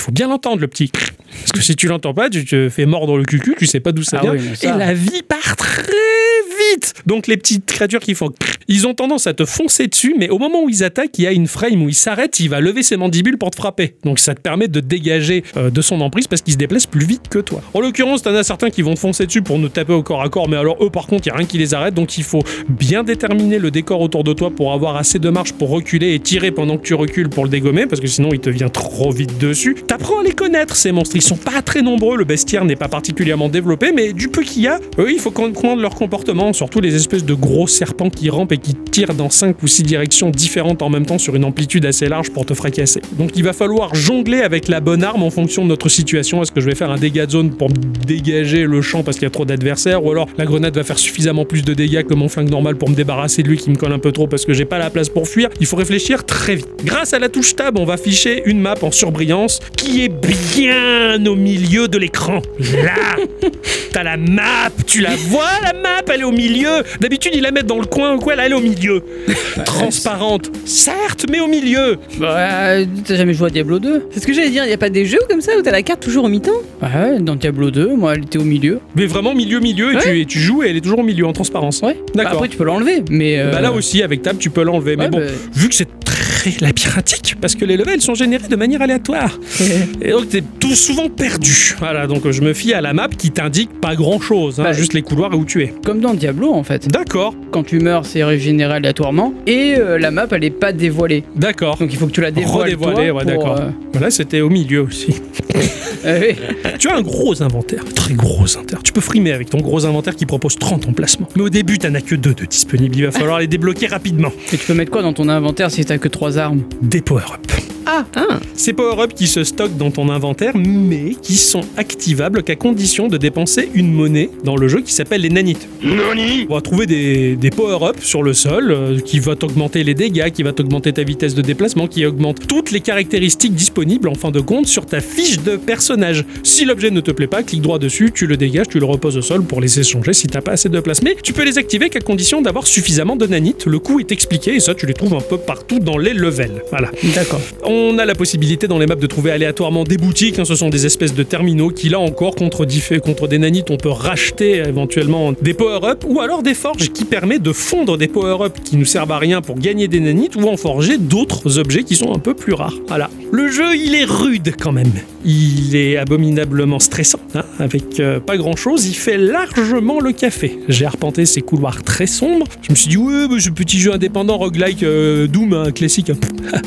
Faut bien l'entendre, le petit... Parce que si tu l'entends pas, tu te fais mordre le cucu, tu sais pas d'où ça Ah vient. oui, mais ça- Et la vie part très vite. Donc les petites créatures qui font, ils ont tendance à te foncer dessus, mais au moment où ils attaquent, il y a une frame où il s'arrête, il va lever ses mandibules pour te frapper. Donc ça te permet de dégager euh, de son emprise parce qu'il se déplace plus vite que toi. En l'occurrence, t'en as certains qui vont te foncer dessus pour nous taper au corps à corps, mais alors eux par contre, il y a rien qui les arrête, donc il faut bien déterminer le décor autour de toi pour avoir assez de marge pour reculer et tirer pendant que tu recules pour le dégommer, parce que sinon il te vient trop vite dessus. T'apprends à les connaître ces monstres, ils sont pas très nombreux, le bestiaire n'est pas particulièrement développé, mais du peu qu'il y a, il faut comprendre leur comportement, surtout les espèces de gros serpents qui rampent et qui tirent dans 5 ou 6 directions différentes en même temps sur une amplitude assez large pour te fracasser. Donc il va falloir jongler avec la bonne arme en fonction de notre situation. Est-ce que je vais faire un dégât de zone pour dégager le champ parce qu'il y a trop d'adversaires ou alors la grenade va faire suffisamment plus de dégâts que mon flingue normal pour me débarrasser de lui qui me colle un peu trop parce que j'ai pas la place pour fuir? Il faut réfléchir très vite. Grâce à la touche tab, on va afficher une map en surbrillance qui est bien au milieu de l'écran. Là, t'as la map, tu la vois la map, elle est au milieu. D'habitude, ils la mettent dans le coin ou quoi, là elle est au milieu. Transparente, certes, mais au milieu. Bah, t'as jamais joué à Diablo 2 C'est ce que j'allais dire, il n'y a pas des jeux comme ça où t'as la carte toujours au mi-temps? Ouais, dans Diablo 2, moi, elle était au milieu. Mais vraiment milieu milieu et, tu, et tu joues et elle est toujours au milieu en transparence. Ouais. Bah, D'accord. après, tu peux l'enlever, mais. euh, Bah là aussi avec table tu peux l'enlever. mais ouais, bon, bah, vu que c'est très labyrinthique parce que les levels sont générés de manière aléatoire et donc t'es tout souvent perdu. Voilà donc je me fie à la map qui t'indique pas grand chose, Bah, juste les couloirs et où tu es. Comme dans Diablo, en fait. D'accord, Quand tu meurs, c'est régénéré aléatoirement. Et euh, la map, elle est pas dévoilée. d'accord. Donc il faut que tu la dévoiles. Redévoiler, ouais, d'accord. euh, Voilà, c'était au milieu aussi. oui. tu as un gros inventaire, très gros inventaire. Tu peux frimer avec ton gros inventaire qui propose 30 emplacements. Mais au début, t'en as que deux de disponibles. Il va falloir les débloquer rapidement. Et tu peux mettre quoi dans ton inventaire si t'as que trois armes? Des power-up. Ah, Ces power-ups qui se stockent dans ton inventaire, mais qui sont activables qu'à condition de dépenser une monnaie dans le jeu qui s'appelle les nanites. On va trouver des, des power-ups sur le sol euh, qui va t'augmenter les dégâts, qui va t'augmenter ta vitesse de déplacement, qui augmente toutes les caractéristiques disponibles en fin de compte sur ta fiche de personnage. Si l'objet ne te plaît pas, clique droit dessus, tu le dégages, tu le reposes au sol pour laisser changer si t'as pas assez de place. Mais tu peux les activer qu'à condition d'avoir suffisamment de nanites. Le coût est expliqué et ça tu les trouves un peu partout dans les levels. Voilà. D'accord. On a la possibilité dans les maps de trouver aléatoirement des boutiques. hein, ce sont des espèces de terminaux qui, là encore, contre, contre des nanites, on peut racheter éventuellement des power-up ou alors des forges qui permettent de fondre des power-up qui nous servent à rien pour gagner des nanites ou en forger d'autres objets qui sont un peu plus rares. Voilà. Le jeu, il est rude quand même. Il est abominablement stressant, hein, avec euh, pas grand-chose. Il fait largement le café. J'ai arpenté ces couloirs très sombres. Je me suis dit, ouais, ce petit jeu indépendant roguelike euh, Doom, un classique.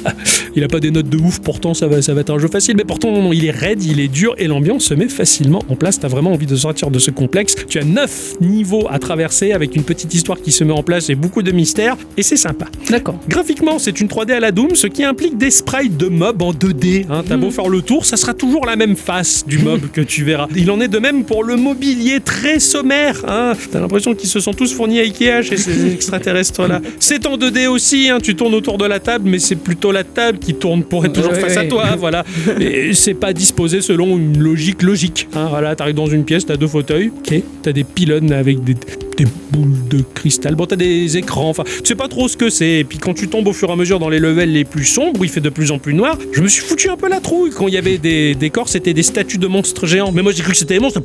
Il a pas des de ouf, pourtant ça va, ça va être un jeu facile, mais pourtant non, non, il est raide, il est dur et l'ambiance se met facilement en place. T'as vraiment envie de sortir de ce complexe. Tu as 9 niveaux à traverser avec une petite histoire qui se met en place et beaucoup de mystères et c'est sympa. D'accord. Graphiquement, c'est une 3D à la Doom, ce qui implique des sprites de mobs en 2D. Hein. T'as beau faire le tour, ça sera toujours la même face du mob que tu verras. Il en est de même pour le mobilier très sommaire. Hein. T'as l'impression qu'ils se sont tous fournis à Ikea chez ces extraterrestres-là. C'est en 2D aussi, hein. tu tournes autour de la table, mais c'est plutôt la table qui tourne pour être toujours Ouais, face à toi. Voilà. Et c'est pas disposé selon une logique logique. Hein. Voilà, t'arrives dans une pièce, t'as deux fauteuils, ok, t'as des pylônes avec des des boules de cristal. Bon, t'as des écrans, enfin, tu sais pas trop ce que c'est. Et puis quand tu tombes au fur et à mesure dans les levels les plus sombres, où il fait de plus en plus noir, je me suis foutu un peu la trouille. Quand il y avait des décors, c'était des statues de monstres géants. Mais moi j'ai cru que c'était des monstres.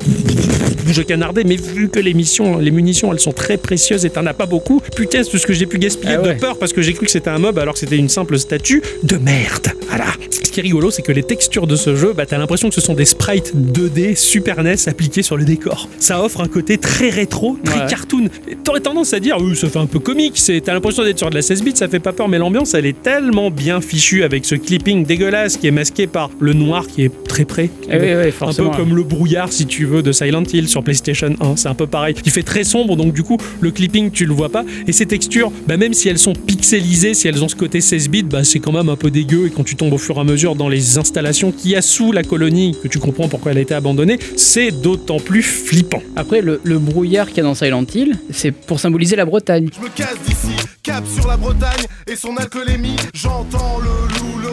Je canardais, mais vu que les, missions, les munitions elles sont très précieuses et t'en as pas beaucoup, putain, c'est tout ce que j'ai pu gaspiller Ah ouais. de peur parce que j'ai cru que c'était un mob alors que c'était une simple statue de merde. Voilà. Ce qui est rigolo, c'est que les textures de ce jeu, bah, t'as l'impression que ce sont des sprites 2D Super NES appliqués sur le décor. Ça offre un côté très rétro, très Ouais. cartoon. T'aurais tendance à dire, oui, ça fait un peu comique, c'est, t'as l'impression d'être sur de la 16 bits, ça fait pas peur, mais l'ambiance, elle est tellement bien fichue avec ce clipping dégueulasse qui est masqué par le noir qui est très près. Eh oui, oui, un peu comme le brouillard, si tu veux, de Silent Hill sur PlayStation 1. C'est un peu pareil. Il fait très sombre, donc du coup, le clipping, tu le vois pas. Et ces textures, bah, même si elles sont pixelisées, si elles ont ce côté 16 bits, bah, c'est quand même un peu dégueu. Et quand tu tombes au fur et à mesure dans les installations qu'il y a sous la colonie, que tu comprends pourquoi elle a été abandonnée, c'est d'autant plus flippant. Après, le, le brouillard qu'il y a dans Silent Hill, c'est pour symboliser la Bretagne. Je me casse d'ici, cap sur la Bretagne et son alcoolémie. J'entends le loup,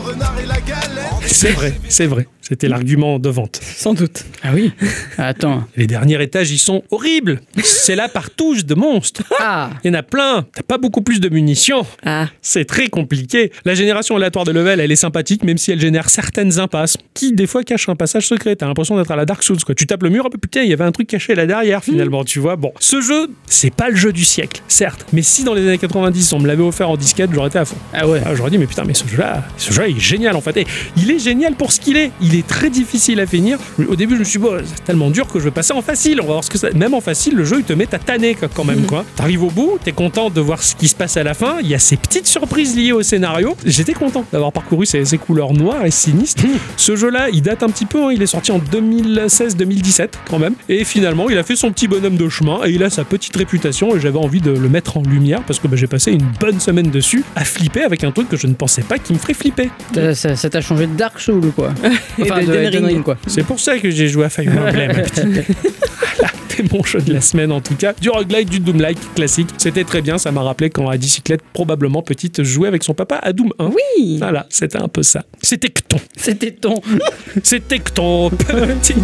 C'est vrai, c'est vrai. C'était l'argument de vente. Sans doute. Ah oui Attends. Les derniers étages, ils sont horribles. C'est la partouche de monstres. Ah Il y en a plein. T'as pas beaucoup plus de munitions. Ah, C'est très compliqué. La génération aléatoire de level, elle est sympathique, même si elle génère certaines impasses, qui des fois cachent un passage secret. T'as l'impression d'être à la Dark Souls, quoi. Tu tapes le mur, ah, putain, il y avait un truc caché là derrière, finalement, tu vois. Bon, ce jeu, c'est pas le jeu du siècle, certes, mais si dans les années 90, on me l'avait offert en disquette, j'aurais été à fond. Ah ouais Ah, j'aurais dit, mais putain, mais ce jeu-là, ce jeu il est génial en fait. Et il est génial pour ce qu'il est. Il est très difficile à finir. Au début, je me suis dit, bon, c'est tellement dur que je vais passer en facile. On va voir ce que ça. Même en facile, le jeu, il te met à tanner quand même, quoi. T'arrives au bout, t'es content de voir ce qui se passe à la fin. Il y a ces petites surprises liées au scénario. J'étais content d'avoir parcouru ces, ces couleurs noires et sinistres. ce jeu-là, il date un petit peu. hein. Il est sorti en 2016-2017 quand même. Et finalement, il a fait son petit bonhomme de chemin et il a sa petite réputation. Et j'avais envie de le mettre en lumière parce que bah, j'ai passé une bonne semaine dessus à flipper avec un truc que je ne pensais pas qui me ferait flipper. Ça- t'a changé de Dark Souls ou quoi Enfin, Et de de Elden Elden Ring, Ring. quoi. C'est pour ça que j'ai joué à Fire Emblem. petit. Voilà, c'est mon jeu de la semaine en tout cas. Du roguelike, du Doom-like classique. C'était très bien, ça m'a rappelé quand à bicyclette, probablement petite, jouait avec son papa à Doom 1. oui. Voilà, c'était un peu ça. C'était que ton. C'était ton. C'était que ton petit.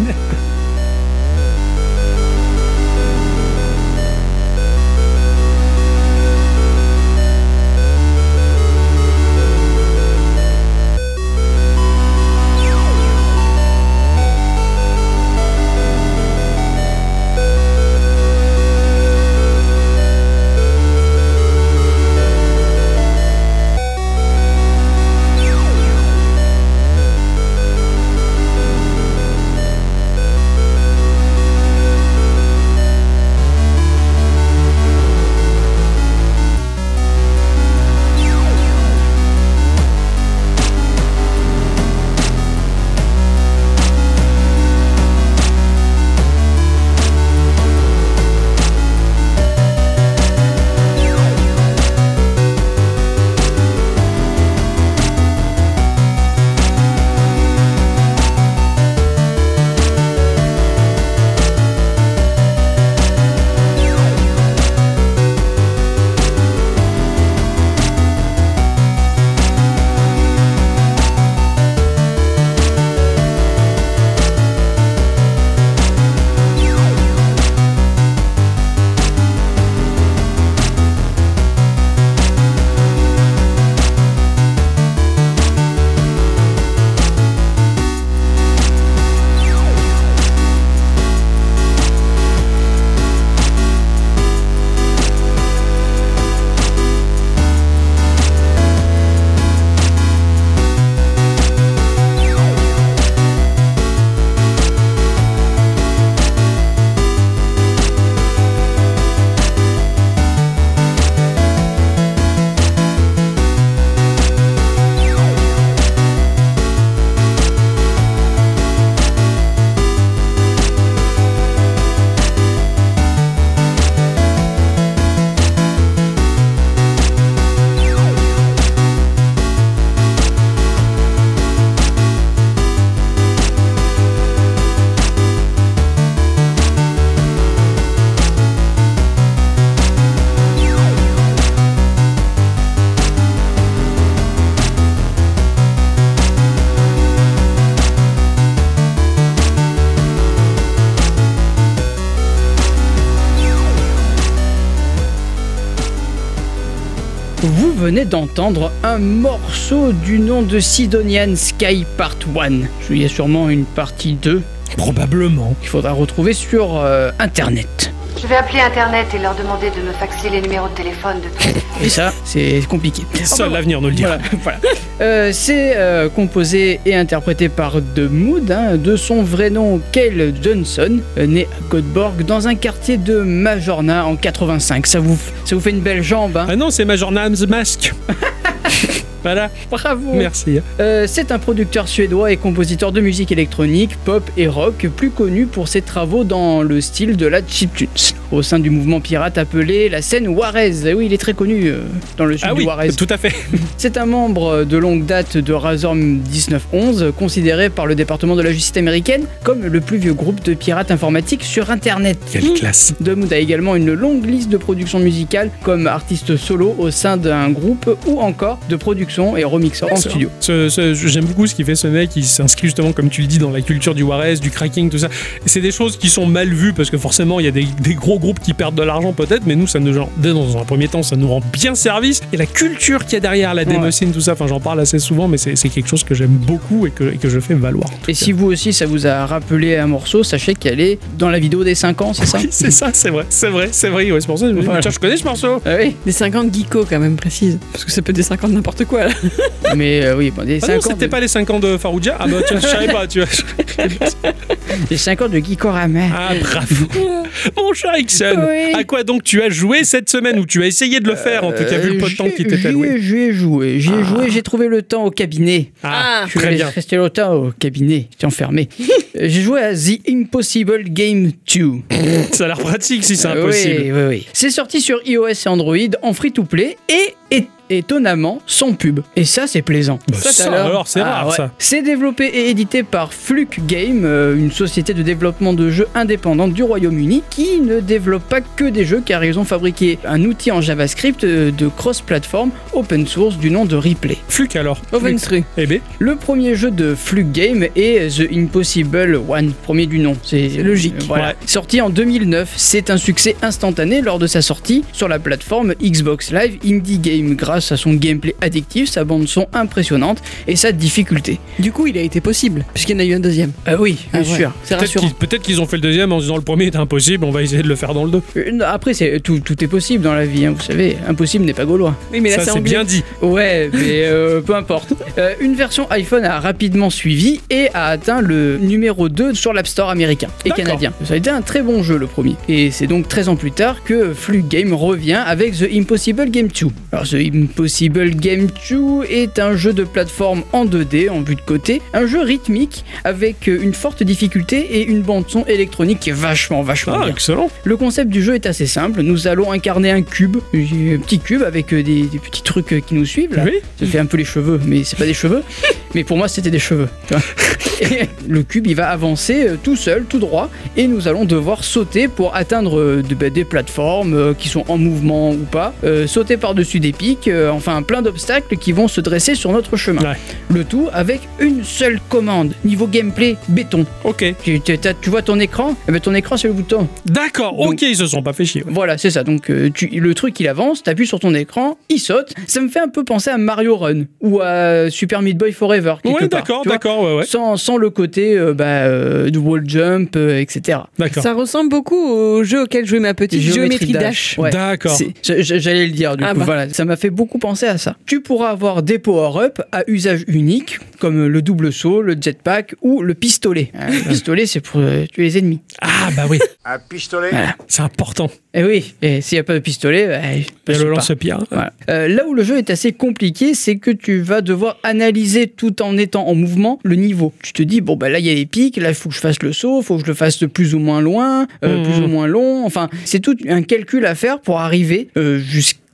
Venez d'entendre un morceau du nom de Sidonian Sky Part 1. Il y a sûrement une partie 2 Probablement. qu'il faudra retrouver sur euh, Internet. Je vais appeler Internet et leur demander de me faxer les numéros de téléphone de tous. Et ça, c'est compliqué. Seul l'avenir nous le dira. Voilà, voilà. Euh, c'est euh, composé et interprété par The Mood, hein, de son vrai nom Kale Johnson, euh, né à Göteborg dans un quartier de Majorna en 85. Ça vous, ça vous fait une belle jambe, hein Ah non, c'est Major Nam's Mask. voilà, Bravo merci. Euh, c'est un producteur suédois et compositeur de musique électronique, pop et rock, plus connu pour ses travaux dans le style de la chiptunes, au sein du mouvement pirate appelé la scène Warez. Eh Oui, il est très connu euh, dans le sud Ah oui, Warez. tout à fait. C'est un membre de longue date de Razor 1911, considéré par le département de la justice américaine comme le plus vieux groupe de pirates informatiques sur Internet. Quelle classe. Demood a également une longue liste de productions musicales comme artiste solo au sein d'un groupe ou encore de producteur production et remixeur en studio. ce- ce- J'aime beaucoup ce qu'il fait ce mec, il s'inscrit justement, comme tu le dis, dans la culture du Warez, du cracking, tout ça. C'est des choses qui sont mal vues parce que forcément, il y a des, des gros groupes qui perdent de l'argent peut-être, mais nous, ça nous, genre, dans un premier temps, ça nous rend bien service. Et la culture qu'il y a derrière, la démocine, tout ça, enfin, j'en parle assez souvent, mais c'est quelque chose que j'aime beaucoup et que, et que je fais valoir. Et cas. si vous aussi ça vous a rappelé un morceau, sachez qu'elle est dans la vidéo des 5 ans, c'est ça Oui, c'est ça, c'est vrai, c'est vrai, c'est vrai, ouais, c'est pour ça que je me dis, Voilà. tiens, je connais ce morceau. Ah oui, Des 50 geeko quand même précise. Parce que ça peut être des 50 n'importe quoi mais euh, oui, bon, des, Ah 5 non, ans c'était de, pas les 5 ans de Farouja Ah bah tiens, je savais pas, tu vois. des 5 ans de Gikorama. Ah bravo Mon cher Ixon Oui. À quoi donc tu as joué cette semaine ou tu as essayé de le faire en tout cas vu le peu de temps Euh, qui t'est alloué J'y ai joué, j'y ai joué, j'ai trouvé le temps au cabinet. Ah, Je très bien. rester longtemps au cabinet, j'étais enfermé. Euh, j'ai joué à The Impossible Game 2. Ça a l'air pratique si c'est Euh, impossible. Oui, oui, oui. C'est sorti sur iOS et Android en free-to-play et, et- étonnamment sans pub. Et ça, c'est plaisant. Bah, ça, alors, c'est rare, ça. C'est développé et édité par Fluke Game, euh, une société de développement de jeux indépendante du Royaume-Uni qui ne développe pas que des jeux car ils ont fabriqué un outil en JavaScript euh, de cross-platform open source du nom de Replay. Fluke alors. Ovenstru. Eh ben, Le premier jeu de Fluke Game est The Impossible One, premier du nom. C'est logique. Euh, voilà. Ouais. Sorti en 2009, c'est un succès instantané lors de sa sortie sur la plateforme Xbox Live Indie Game grâce à son gameplay addictif, sa bande son impressionnante et sa difficulté. Du coup, il a été possible, puisqu'il y en a eu un deuxième. Ah oui, bien Ah ouais. sûr. C'est peut-être rassurant. qu'ils peut-être qu'ils ont fait le deuxième en se disant le premier était impossible, on va essayer de le faire dans le deux. Euh, Après, c'est tout, tout est possible dans la vie, hein, vous savez. Impossible n'est pas gaulois. Oui, mais là, Ça c'est bien dit. Ouais, mais euh, peu importe. Euh, une version iPhone a rapidement suivi et a atteint le numéro 2 sur l'App Store américain et D'accord. canadien. Ça a été un très bon jeu le premier. Et c'est donc 13 ans plus tard que Fluke Game revient avec The Impossible Game 2. Alors The Impossible Game 2 est un jeu de plateforme en 2D, en vue de côté, un jeu rythmique avec euh, une forte difficulté et une bande son électronique qui est vachement vachement Ah, bien. excellent. Le concept du jeu est assez simple. Nous allons incarner un cube, un petit cube avec euh, des, des petits trucs euh, qui nous suivent. Là. Oui. Ça fait un peu les cheveux, mais c'est pas des cheveux. mais pour moi, c'était des cheveux. Et le cube, il va avancer euh, tout seul, tout droit, et nous allons devoir sauter pour atteindre euh, bah, des plateformes euh, qui sont en mouvement ou pas, euh, sauter par-dessus des pics, euh, enfin plein d'obstacles qui vont se dresser sur notre chemin. Ouais. Le tout avec une seule commande. Niveau gameplay, béton. Ok. Tu, tu- vois ton écran? Eh ben, Ton écran, c'est le bouton. D'accord, ok, ils se sont pas fait chier. ouais. Voilà, c'est ça. Donc euh, tu, le truc il avance, t'appuies sur ton écran, il saute. Ça me fait un peu penser à Mario Run ou à Super Meat Boy Forever. part, d'accord, d'accord, ouais, ouais. Sans, sans le côté euh, bah, euh, du wall jump, euh, etc. D'accord. Ça ressemble beaucoup au jeu auquel jouait ma petite Géométrie Dash. D'accord. J'allais le dire, du Ah coup, bah. voilà, ça m'a fait beaucoup penser à ça. Tu pourras avoir des power-up à usage unique, comme le double saut, le jetpack ou le pistolet. Le pistolet, c'est pour euh, tuer les ennemis. Ah bah oui, Un pistolet c'est important. Et oui, et s'il n'y a pas de pistolet, bah, je le pas. lance-pierre. Voilà. Euh, là où le jeu est assez compliqué, c'est que tu vas devoir analyser tout en étant en mouvement le niveau. Tu te dis, bon, bah là, il y a les pics, là, il faut que je fasse le saut, il faut que je le fasse de plus ou moins loin, euh, Mhm. plus ou moins long. Enfin, c'est tout un calcul à faire pour arriver euh,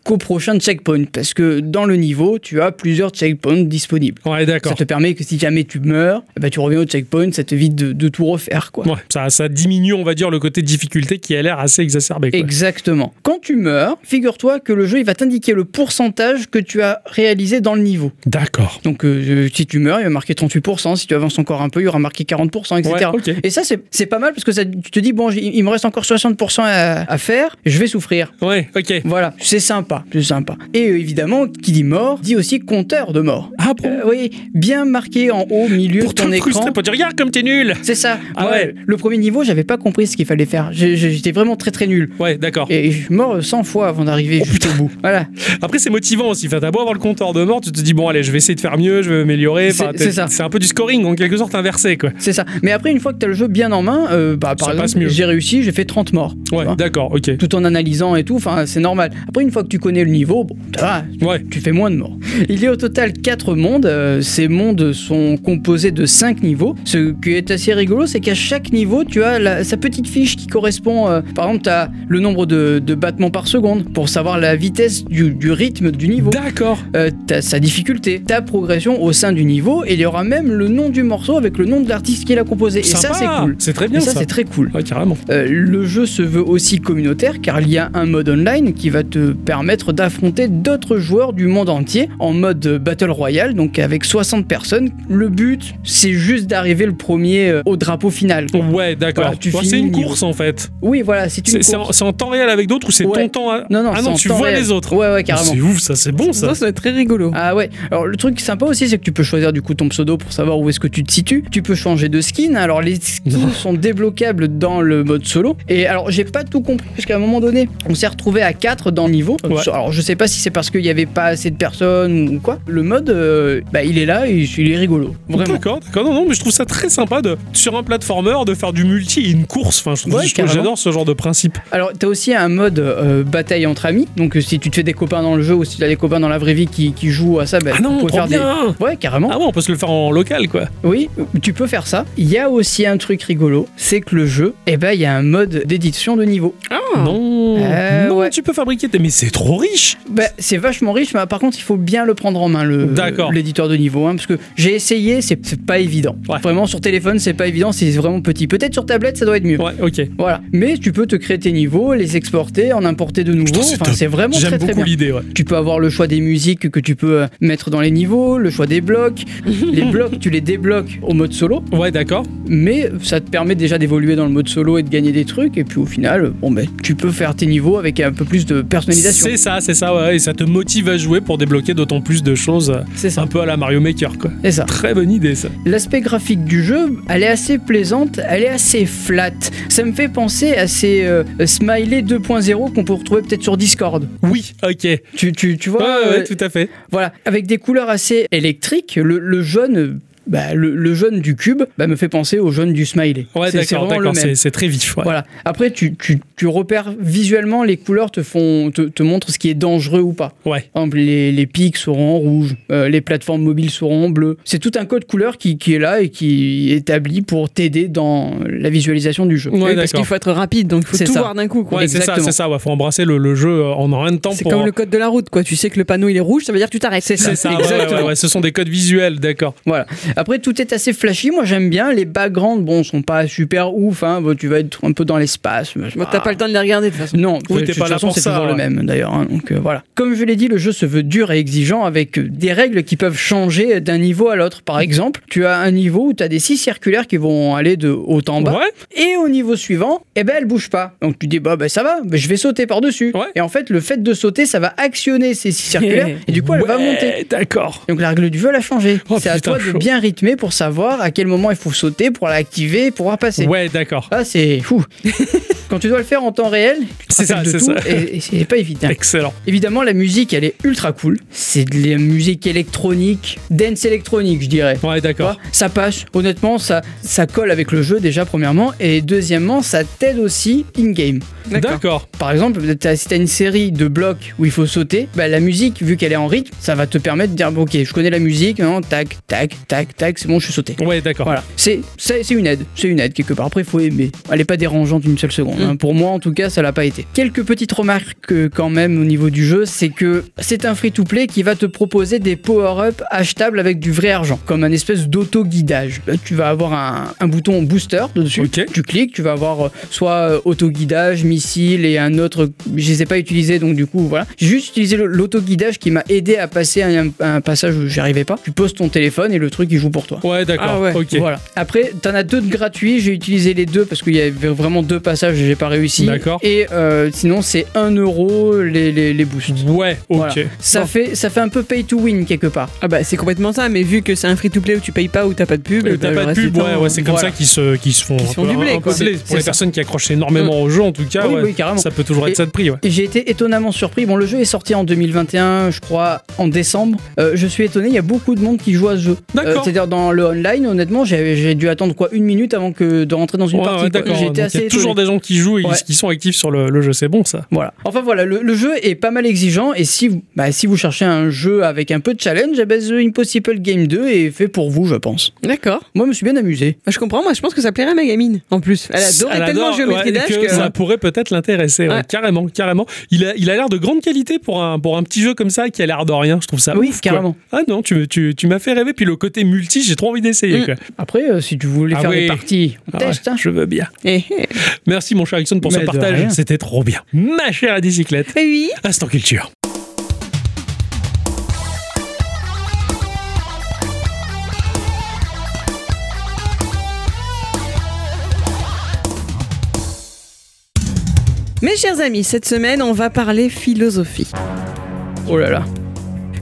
jusqu'au prochain checkpoint. Parce que dans le niveau, tu as plusieurs checkpoints disponibles. Ouais, Ça d'accord. te permet que si jamais tu meurs, eh ben, tu reviens au checkpoint, ça t'évite de, de tout refaire. quoi. Ouais, ça, ça diminue, on va dire, le côté difficulté qui a l'air assez exacerbé. quoi. Exactement. Quand tu meurs, figure-toi que le jeu il va t'indiquer le pourcentage que tu as réalisé dans le niveau. D'accord. Donc euh, si tu meurs, il va marquer 38%, si tu avances encore un peu, il y aura marqué 40%, etc. Ouais. Et ça, c'est pas mal parce que ça, tu te dis, bon, il me reste encore 60% à, à faire, je vais souffrir. Ouais, ok. Voilà, c'est sympa, c'est sympa. Et euh, évidemment, qui dit mort, dit aussi compteur de mort. Ah bon Euh, oui, bien marqué en haut, au milieu Pour de ton écran. frustrer, pour dire regarde comme t'es nul C'est ça. Ah Moi, ouais. Le premier niveau, j'avais pas compris ce qu'il fallait faire. J'étais vraiment très très nul. Ouais, d'accord. Et je suis mort 100 fois avant d'arriver Oh, jusqu'au bout. Voilà. Après, c'est motivant aussi. Enfin, t'as beau avoir le compteur de mort, tu te dis, bon, allez, je vais essayer de faire mieux, je vais m'améliorer. Enfin, C'est- ça. C'est un peu du scoring, en quelque sorte inversé, quoi. C'est ça. Mais après, une fois que tu as le jeu bien en main, euh, bah, par Ça exemple, j'ai réussi, j'ai fait 30 morts. Ouais, d'accord, ok. Tout en analysant et tout, enfin, c'est normal. Après, une fois que tu connais le niveau, bon, ça va, Ouais. tu fais moins de morts. Il y a au total 4 mondes. euh, ces mondes sont composés de 5 niveaux. Ce qui est assez rigolo, c'est qu'à chaque niveau, tu as la- sa petite fiche qui correspond. euh, par exemple, tu as le nombre de, de battements par seconde pour savoir la vitesse du, du rythme du niveau. D'accord. Euh, t'as sa difficulté, ta progression au sein du niveau, et il y aura même le nom du morceau avec le nom de l'artiste qui l'a composé. Et ça, Sympa. c'est cool. C'est très bien Et ça, ça. c'est très cool. Ouais, carrément. Euh, le jeu se veut aussi communautaire car il y a un mode online qui va te permettre permettre d'affronter d'autres joueurs du monde entier en mode Battle Royale, donc avec 60 personnes. Le but, c'est juste d'arriver le premier euh, au drapeau final. quoi. Ouais, d'accord. Voilà, tu Ouais, c'est une course en fait. Oui, voilà, c'est une C'est c'est en, course. c'est en temps réel avec d'autres ou c'est Ouais. ton temps à... Non, non, ah non, tu vois réel. les autres. Ouais, ouais, carrément. C'est ouf, ça c'est bon ça. Ça, ça va être très rigolo. Ah ouais, alors le truc sympa aussi c'est que tu peux choisir du coup ton pseudo pour savoir où est-ce que tu te situes. Tu peux changer de skin, alors les skins sont débloquables dans le mode solo. Et alors j'ai pas tout compris parce qu'à un moment donné on s'est retrouvé à 4 dans le niveau. Ouais. Alors je sais pas si c'est parce qu'il y avait pas assez de personnes ou quoi. Le mode euh, bah, il est là et il est rigolo. Vraiment. D'accord, d'accord. Non, non, mais je trouve ça très sympa de sur un platformer de faire du multi et une course. Enfin, je trouve, Ouais, carrément. j'adore ce genre de principe. Alors, t'as aussi un mode euh, bataille entre amis. Donc, euh, si tu te fais des copains dans le jeu ou si t'as des copains dans la vraie vie qui, qui jouent à ça, bah, Ah non, pouvez trop faire des. Ouais, carrément. Ah ouais, on peut se le faire en local quoi. Oui, tu peux faire ça. Il y a aussi un truc rigolo, c'est que le jeu, eh ben, il y a un mode d'édition de niveau. Non, Euh, non, ouais. tu peux fabriquer tes. Mais c'est trop riche. Bah, c'est vachement riche, mais par contre, il faut bien le prendre en main, le l'éditeur de niveau, hein, parce que j'ai essayé, c'est c'est pas évident. Ouais. Vraiment sur téléphone, c'est pas évident, c'est vraiment petit. Peut-être sur tablette, ça doit être mieux. Ouais, ok. Voilà. Mais tu peux te créer tes niveaux, les exporter, en importer de nouveaux. C'est Enfin, top. c'est vraiment J'aime très très bien. l'idée. Ouais. Tu peux avoir le choix des musiques que tu peux euh, mettre dans les niveaux, le choix des blocs. les blocs, tu les débloques au mode solo, Ouais, d'accord. mais ça te permet déjà d'évoluer dans le mode solo et de gagner des trucs. Et puis au final, bon ben, tu peux faire tes niveaux avec un peu plus de personnalisation. C'est ça, c'est ça, ouais. Et ça te motive à jouer pour débloquer d'autant plus de choses. C'est ça. Un peu à la Mario Maker, quoi. C'est ça. Très bonne idée, ça. L'aspect graphique du jeu, elle est assez plaisante, elle est assez flat. Ça me fait penser à ces euh, Smiley 2.0 qu'on peut retrouver peut-être sur Discord. Oui, ok. Tu, tu, tu Ouais, vois, ouais, euh, tout à fait. voilà, avec des couleurs assez électriques. Le, le jaune, bah, le, le jaune du cube, bah, me fait penser au jaune du Smiley. Ouais, C'est- c'est d'accord, vraiment le d'accord. même. C'est c'est très vif. Ouais. Voilà. Après, tu, tu, tu repères visuellement les couleurs te font te, te montrent ce qui est dangereux ou pas. Ouais. Par exemple, les, les pics seront en rouge, euh, les plateformes mobiles seront en bleu. C'est tout un code couleur qui, qui est là et qui est établi pour t'aider dans la visualisation du jeu. Ouais, Oui, parce qu'il faut être rapide, donc il faut C'est tout ça. voir d'un coup. quoi. Ouais, c'est ça, c'est ça. Ouais, faut embrasser le, le jeu en rien de temps C'est pour. comme le code de la route, quoi. Tu sais que le panneau il est rouge, ça veut dire que tu t'arrêtes. C'est ça. C'est ça, ouais, ouais, Exactement. ouais, ouais, ce sont des codes visuels, d'accord. Voilà. Après, tout est assez flashy. Moi, j'aime bien. Les backgrounds, bon, sont pas super ouf. Hein. Bon, tu vas être un peu dans l'espace. Bon, T'as pas le temps de les regarder de toute façon. Non, Oui, de toute pas façon, c'est toujours le même d'ailleurs. hein, donc euh, voilà. Comme je l'ai dit, le jeu se veut dur et exigeant avec euh, des règles qui peuvent changer d'un niveau à l'autre. Par exemple, tu as un niveau où tu as des scies circulaires qui vont aller de haut en bas. Ouais, Et au niveau suivant, eh ben, elle bouge pas. Donc tu dis, bah, bah ça va, bah, je vais sauter par-dessus. Ouais. Et en fait, le fait de sauter, ça va actionner ces scies circulaires et du coup, elle va Ouais, monter. D'accord. Donc la règle du jeu, elle a changé. Oh, c'est à toi de bien rythmer pour savoir à quel moment il faut sauter pour l'activer et pouvoir passer. Ouais, d'accord. Ah, c'est fou. Quand tu dois le faire en temps réel, C'est ça, c'est ça. et, et c'est pas évident. Excellent. Évidemment, la musique, elle est ultra cool. C'est de la musique électronique, dance électronique, je dirais. Ouais, d'accord. ça passe, honnêtement, ça, ça colle avec le jeu déjà, premièrement, et deuxièmement, ça t'aide aussi in-game. D'accord. Par exemple, si t'as une série de blocs où il faut sauter, bah, la musique, vu qu'elle est en rythme, ça va te permettre de dire bon, ok, je connais la musique, non, tac, tac, tac, tac, c'est bon, je suis sauté. Ouais, d'accord. Voilà, c'est c'est c'est une aide, c'est une aide quelque part. Après, il faut aimer. Elle est pas dérangeante une seule seconde. hein. Pour moi, en tout cas, ça l'a pas été. Quelques petites remarques euh, quand même au niveau du jeu, c'est que c'est un free-to-play qui va te proposer des power-up achetables avec du vrai argent, comme un espèce d'auto-guidage. Tu vas avoir un, un bouton booster dessus. Tu cliques, tu vas avoir euh, soit euh, auto-guidage, missile et un autre. Je les ai pas utilisés, donc du coup, voilà. J'ai juste utilisé l'auto-guidage qui m'a aidé à passer un, un passage où j'y arrivais pas. Tu poses ton téléphone et le truc il joue pour toi. Ouais, d'accord. Ah ouais. Ok. Voilà. Après, t'en as deux de gratuits. J'ai utilisé les deux parce qu'il y avait vraiment deux passages et j'ai pas réussi. D'accord. Et euh, sinon, c'est 1 euro les, les, les boosts. Ouais, ok. Voilà. Ça, Bon. fait, ça fait un peu pay to win quelque part. Ah bah c'est complètement ça, mais vu que c'est un free-to-play où tu payes pas, où t'as pas de pub, Euh, bah, T'as le pas de pub, ouais, ouais, c'est comme voilà. ça qu'ils se, qu'ils se font un peu, un quoi. Pour les ça. personnes qui accrochent énormément au jeu, en tout cas, Oui, ouais, oui, carrément. ça peut toujours être Et- ça de prix. Ouais. J'ai été étonnamment surpris. Bon, le jeu est sorti en 2021, je crois, en décembre. Euh, je suis étonné, il y a beaucoup de monde qui joue à ce jeu. D'accord. C'est-à-dire dans le online, honnêtement, j'ai dû attendre quoi une minute avant que de rentrer dans une Ouais, partie. ouais, Donc, été Il y assez a toujours des gens qui jouent et Ouais. qui sont actifs sur le, le jeu, c'est bon ça. Voilà. Enfin voilà, le, le jeu est pas mal exigeant et si vous, bah, si vous cherchez un jeu avec un peu de challenge, eh ben, The Impossible Game 2 est fait pour vous, je pense. D'accord. Moi, je me suis bien amusé. Bah, je comprends, moi je pense que ça plairait à ma gamine. En plus, elle adorait Elle tellement adore, Géométrie ouais, Dash que que. ça pourrait peut-être l'intéresser. ouais, Ouais. Carrément, carrément. Il a, il a l'air de grande qualité pour un, pour un petit jeu comme ça qui a l'air de rien. Je trouve ça Oui, ouf, quoi. carrément. Ah non, tu, tu, tu m'as fait rêver. Puis le côté j'ai trop envie d'essayer. Mm. Après, euh, si tu voulais ah faire oui. des parties, on ah teste. Hein. Je veux bien. Eh, eh. Merci mon cher Ixon pour ce partage, c'était trop bien. Ma chère à bicyclette. Eh oui. Instant culture. Mes chers amis, cette semaine, on va parler philosophie. Oh là là,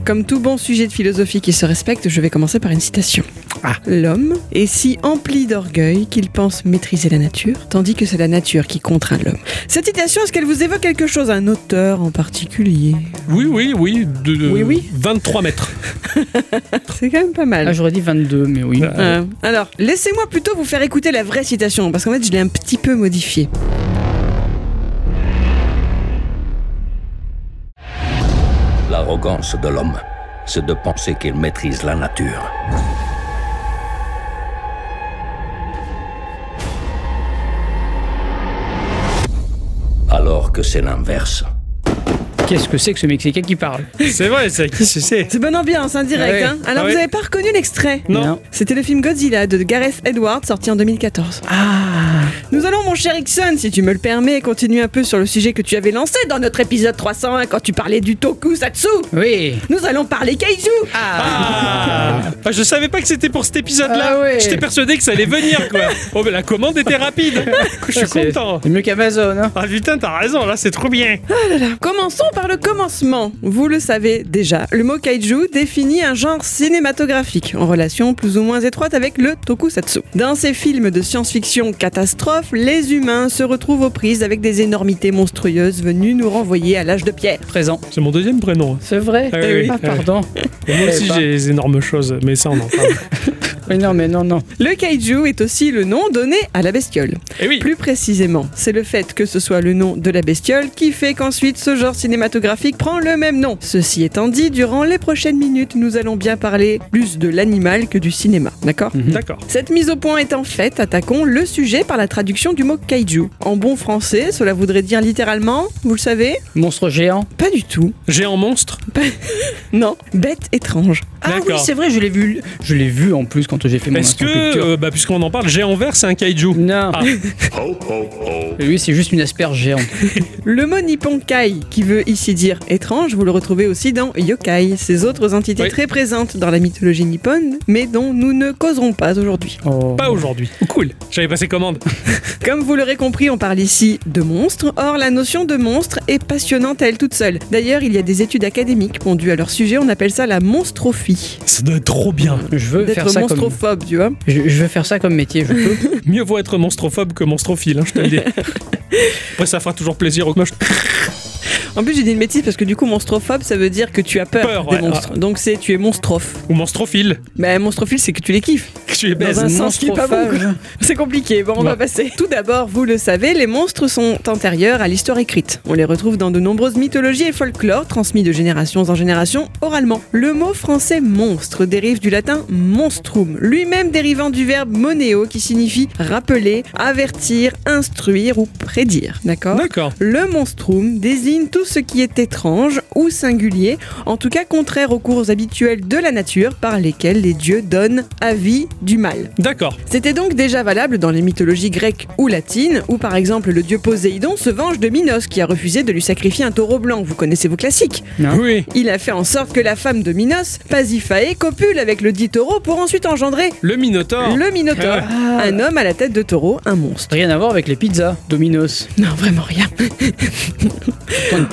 comme tout bon sujet de philosophie qui se respecte, je vais commencer par une citation. Ah. L'homme est si empli d'orgueil qu'il pense maîtriser la nature, tandis que c'est la nature qui contraint l'homme. Cette citation, est-ce qu'elle vous évoque quelque chose, un auteur en particulier? Oui, oui, oui. De, de- Oui, oui. 23 mètres. C'est quand même pas mal. Ah, j'aurais dit 22, mais oui. Euh, alors, laissez-moi plutôt vous faire écouter la vraie citation, parce qu'en fait, je l'ai un petit peu modifiée. De l'homme, c'est de penser qu'il maîtrise la nature. Alors que c'est l'inverse. Qu'est-ce que c'est que ce Mexicain qui parle C'est vrai, c'est qui c'est- c'est. C'est bonne ambiance, hein, direct. Ah ouais. hein. Alors, Ah vous ouais. n'avez pas reconnu l'extrait Non. C'était le film Godzilla de Gareth Edwards, sorti en 2014. Ah Nous allons, mon cher Ixon, si tu me le permets, continuer un peu sur le sujet que tu avais lancé dans notre épisode 301 quand tu parlais du tokusatsu. Oui Nous allons parler kaiju. Ah, Ah, Je savais pas que c'était pour cet épisode-là. Ah ouais. J'étais persuadé que ça allait venir, quoi. Oh, mais la commande était rapide. Je suis content. C'est mieux qu'Amazon, hein Ah putain, t'as raison, là c'est trop bien. Commençons par le commencement. Vous le savez déjà, le mot kaiju définit un genre cinématographique en relation plus ou moins étroite avec le tokusatsu. Dans ces films de science-fiction catastrophes, les humains se retrouvent aux prises avec des énormités monstrueuses venues nous renvoyer à l'âge de pierre. Présent. C'est mon deuxième prénom. C'est vrai? Ah oui, oui. Ah, pardon. Et moi aussi Eh j'ai des énormes choses, mais ça on en parle. Oui, non, mais non, non. Le kaiju est aussi le nom donné à la bestiole. Et oui. Plus précisément, c'est le fait que ce soit le nom de la bestiole qui fait qu'ensuite ce genre cinématographique prend le même nom. Ceci étant dit, durant les prochaines minutes, nous allons bien parler plus de l'animal que du cinéma, d'accord D'accord. Cette mise au point étant faite, attaquons le sujet par la traduction du mot kaiju. En bon français, cela voudrait dire littéralement, vous le savez Monstre géant. Pas du tout. Géant monstre. Non, bête étrange. Ah oui, c'est vrai, je l'ai vu. Je l'ai vu en plus quand j'ai fait mon Est-ce que, euh, bah, puisqu'on en parle, géant vert c'est un kaiju? Non. Ah. Lui, c'est juste une asperge géante. Le mot nippon kai, qui veut ici dire étrange, vous le retrouvez aussi dans yokai, ces autres entités Oui. très présentes dans la mythologie nippone, mais dont nous ne causerons pas aujourd'hui. Oh. Pas aujourd'hui. Cool. J'avais passé commande. Comme vous l'aurez compris, on parle ici de monstres, or la notion de monstre est passionnante à elle toute seule. D'ailleurs, il y a des études académiques pondues à leur sujet, on appelle ça la monstrophie. Ça doit être trop bien. Je veux faire D'être ça comme. monstrophobe, tu vois. Je, je veux faire ça comme métier, je peux. Mieux vaut être monstrophobe que monstrophile, hein, je te le dis. Après, ça fera toujours plaisir aux moches. En plus, j'ai dit une bêtise parce que du coup, monstrophobe, ça veut dire que tu as peur, Peur, des ouais, monstres. Donc c'est tu es monstrophe. Ou monstrophile. Mais monstrophile, c'est que tu les kiffes. Que tu es Dans un sens qui est pas bon. C'est compliqué. Bon, on va passer. Tout d'abord, vous le savez, les monstres sont antérieurs à l'histoire écrite. On les retrouve dans de nombreuses mythologies et folklore transmis de générations en génération oralement. Le mot français monstre dérive du latin monstrum, lui-même dérivant du verbe moneo qui signifie rappeler, avertir, instruire ou prédire. D'accord? D'accord. le monstrum désigne tout ce qui est étrange ou singulier, en tout cas contraire aux cours habituels de la nature par lesquels les dieux donnent avis du mal. D'accord. C'était donc déjà valable dans les mythologies grecques ou latines, où par exemple le dieu Poséidon se venge de Minos qui a refusé de lui sacrifier un taureau blanc. Vous connaissez vos classiques. Non. Oui. Il a fait en sorte que la femme de Minos, Pasiphae, copule avec le dit taureau pour ensuite engendrer Le Minotaure. le Minotaure. Ah. Un homme à la tête de taureau, un monstre. Rien à voir avec les pizzas, Domino's. Non, vraiment rien.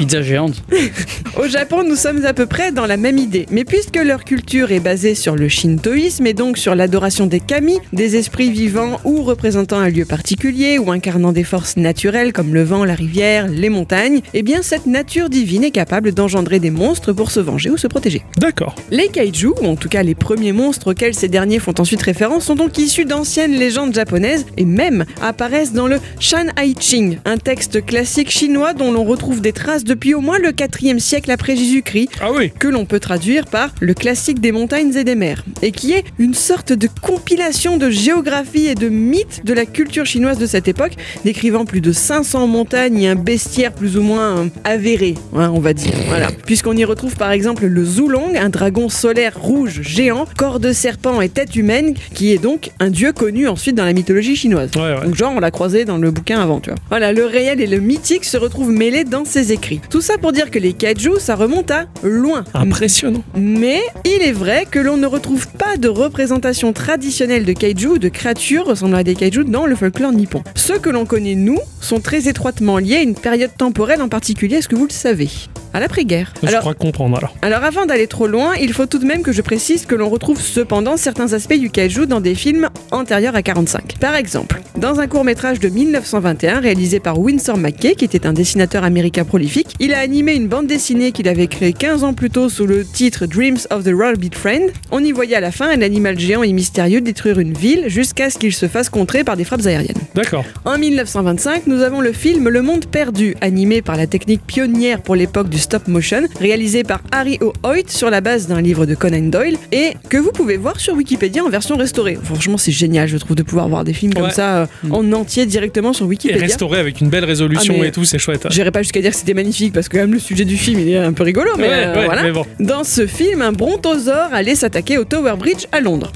Pizza géante. Au Japon, nous sommes à peu près dans la même idée. Mais puisque leur culture est basée sur le shintoïsme et donc sur l'adoration des kami, des esprits vivants ou représentant un lieu particulier ou incarnant des forces naturelles comme le vent, la rivière, les montagnes, eh bien cette nature divine est capable d'engendrer des monstres pour se venger ou se protéger. D'accord. Les kaiju, ou en tout cas les premiers monstres auxquels ces derniers font ensuite référence, sont donc issus d'anciennes légendes japonaises et même apparaissent dans le Shan Hai Ching, un texte classique chinois dont l'on retrouve des traces depuis au moins le 4e siècle après Jésus-Christ Ah oui. que l'on peut traduire par le classique des montagnes et des mers, et qui est une sorte de compilation de géographie et de mythes de la culture chinoise de cette époque, décrivant plus de 500 montagnes et un bestiaire plus ou moins euh, avéré, hein, on va dire. Voilà. Puisqu'on y retrouve par exemple le Zulong, un dragon solaire rouge géant, corps de serpent et tête humaine, qui est donc un dieu connu ensuite dans la mythologie chinoise. Ouais, ouais. Donc genre on l'a croisé dans le bouquin avant, tu vois. Voilà, le réel et le mythique se retrouvent mêlés dans ses écrits. Oui, tout ça pour dire que les kaiju, ça remonte à loin. Impressionnant. Mais il est vrai que l'on ne retrouve pas de représentation traditionnelle de kaiju ou de créatures ressemblant à des kaiju dans le folklore nippon. Ceux que l'on connaît, nous, sont très étroitement liés à une période temporelle en particulier, est-ce que vous le savez? À l'après-guerre. Je Alors, crois comprendre alors. alors avant d'aller trop loin, il faut tout de même que je précise que l'on retrouve cependant certains aspects du kaiju dans des films antérieurs à 45. Par exemple, dans un court-métrage de 1921 réalisé par Winsor McKay, qui était un dessinateur américain prolifique, il a animé une bande dessinée qu'il avait créée 15 ans plus tôt sous le titre Dreams of the Rabbit Friend. On y voyait à la fin un animal géant et mystérieux détruire une ville jusqu'à ce qu'il se fasse contrer par des frappes aériennes. D'accord. En 1925, nous avons le film Le Monde Perdu, animé par la technique pionnière pour l'époque du stop motion, réalisé par Harry O. Hoyt sur la base d'un livre de Conan Doyle et que vous pouvez voir sur Wikipédia en version restaurée. Franchement, c'est génial, je trouve, de pouvoir voir des films comme ça euh, en entier directement sur Et Wikipédia. restauré avec une belle résolution Ah, et tout, c'est chouette. J'irai pas jusqu'à dire que c'était magnifique parce que même le sujet du film il est un peu rigolo, mais Ouais, euh, ouais, voilà. mais bon. Dans ce film, un brontosaure allait s'attaquer au Tower Bridge à Londres.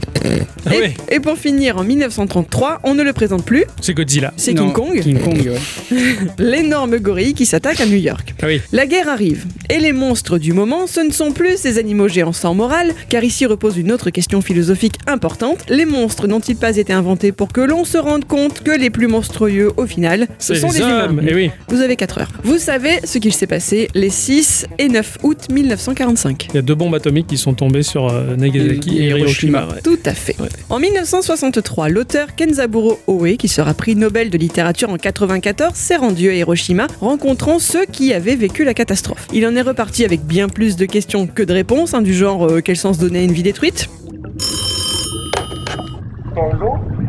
Ah et, ouais. et pour finir, en 1933, on ne le présente plus, C'est Godzilla. c'est King Kong, King Kong, ouais. l'énorme gorille qui s'attaque à New York. Ah oui. La guerre arrive, et les monstres du moment, ce ne sont plus ces animaux géants sans morale, car ici repose une autre question philosophique importante. Les monstres n'ont-ils pas été inventés pour que l'on se rende compte que les plus monstrueux, au final, ce sont les les hommes. humains Et oui. Vous avez 4 heures. Vous savez ce qu'il s'est passé les 6 et 9 août 1945 Il y a deux bombes atomiques qui sont tombées sur euh, Nagasaki Et et Hiroshima. Hiroshima. ouais. Tout à fait. Ouais. En 1963, l'auteur Kenzaburo Oe, qui sera prix Nobel de littérature en 94, s'est rendu à Hiroshima, rencontrant ceux qui avaient vécu la catastrophe. Il en est reparti avec bien plus de questions que de réponses, hein, du genre euh, quel sens donner une vie détruite?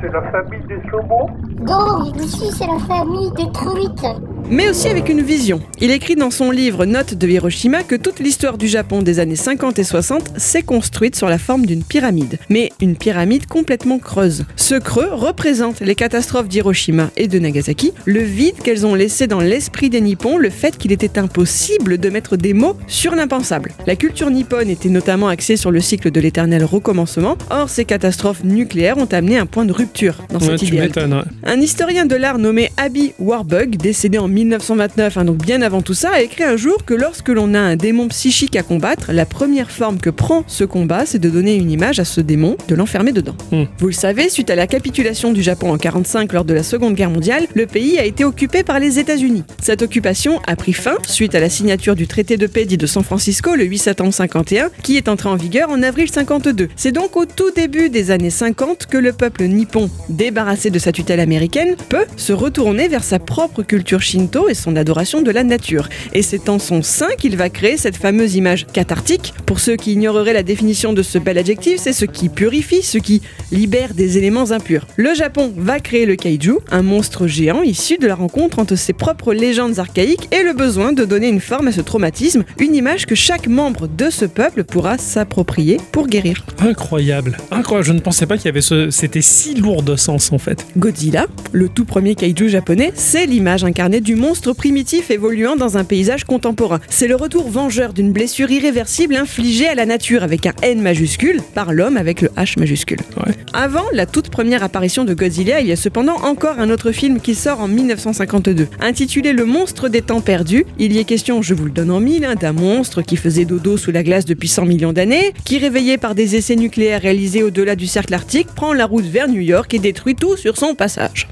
C'est la famille des saumons Donc, ici, c'est la famille des truites. mais aussi avec une vision. Il écrit dans son livre Notes de Hiroshima que toute l'histoire du Japon des années 50 et 60 s'est construite sur la forme d'une pyramide, mais une pyramide complètement creuse. Ce creux représente les catastrophes d'Hiroshima et de Nagasaki, le vide qu'elles ont laissé dans l'esprit des Nippons, le fait qu'il était impossible de mettre des mots sur l'impensable. La culture nippone était notamment axée sur le cycle de l'éternel recommencement, or ces catastrophes nucléaires ont amené un point de rupture dans Ouais, ouais. Un historien de l'art nommé Abby Warburg, décédé en 1929, hein, donc bien avant tout ça, a écrit un jour que lorsque l'on a un démon psychique à combattre, la première forme que prend ce combat, c'est de donner une image à ce démon, de l'enfermer dedans. Hmm. Vous le savez, suite à la capitulation du Japon en 45 lors de la Seconde Guerre mondiale, le pays a été occupé par les États-Unis. Cette occupation a pris fin suite à la signature du traité de paix dit de San Francisco le 8 septembre 51, qui est entré en vigueur en avril 52. C'est donc au tout début des années 50 que le peuple nippon, débarrassé de sa tutelle américaine, peut se retourner vers sa propre culture shinto et son adoration de la nature. Et c'est en son sein qu'il va créer cette fameuse image cathartique. Pour ceux qui ignoreraient la définition de ce bel adjectif, c'est ce qui purifie, ce qui libère des éléments impurs. Le Japon va créer le kaiju, un monstre géant issu de la rencontre entre ses propres légendes archaïques et le besoin de donner une forme à ce traumatisme, une image que chaque membre de ce peuple pourra s'approprier pour guérir. Incroyable. Incroyable. Je ne pensais pas qu'il y avait ce. C'était si de sens en fait. Godzilla, le tout premier kaiju japonais, c'est l'image incarnée du monstre primitif évoluant dans un paysage contemporain. C'est le retour vengeur d'une blessure irréversible infligée à la nature avec un N majuscule par l'homme avec le H majuscule. Ouais. Avant la toute première apparition de Godzilla, il y a cependant encore un autre film qui sort en 1952. Intitulé Le monstre des temps perdus, il y est question, je vous le donne en mille, hein, d'un monstre qui faisait dodo sous la glace depuis 100 millions d'années, qui réveillé par des essais nucléaires réalisés au-delà du cercle arctique, prend la route vers New York et détruit tout sur son passage.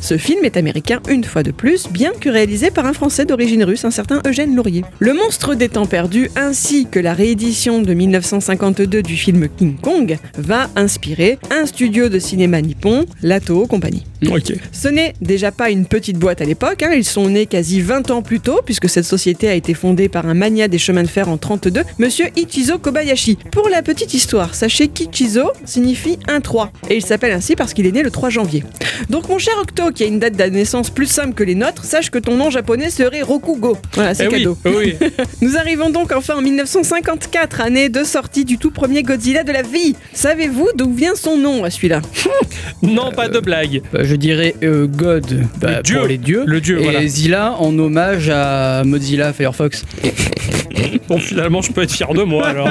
Ce film est américain une fois de plus, bien que réalisé par un Français d'origine russe, un certain Eugène Laurier. Le monstre des temps perdus, ainsi que la réédition de 1952 du film King Kong, va inspirer un studio de cinéma nippon, la Toho Company. Ok. Ce n'est déjà pas une petite boîte à l'époque, hein, ils sont nés quasi 20 ans plus tôt, puisque cette société a été fondée par un mania des chemins de fer en 32, monsieur Ichizo Kobayashi. Pour la petite histoire, sachez qu'Ichizo signifie un 3, et il s'appelle ainsi parce qu'il est né le 3 janvier. Donc mon cher Octo, qui a une date de naissance plus simple que les nôtres, sache que ton nom japonais serait Rokugo. Voilà, c'est Eh oui, cadeau. oui. Nous arrivons donc enfin en 1954, année de sortie du tout premier Godzilla de la vie. Savez-vous d'où vient son nom à celui-là? Non, pas de blague. Bah, je dirais euh, God bah, Le dieu. pour les dieux. Le dieu, et voilà. Zilla en hommage à Mozilla Firefox. Bon, finalement, je peux être fier de moi alors.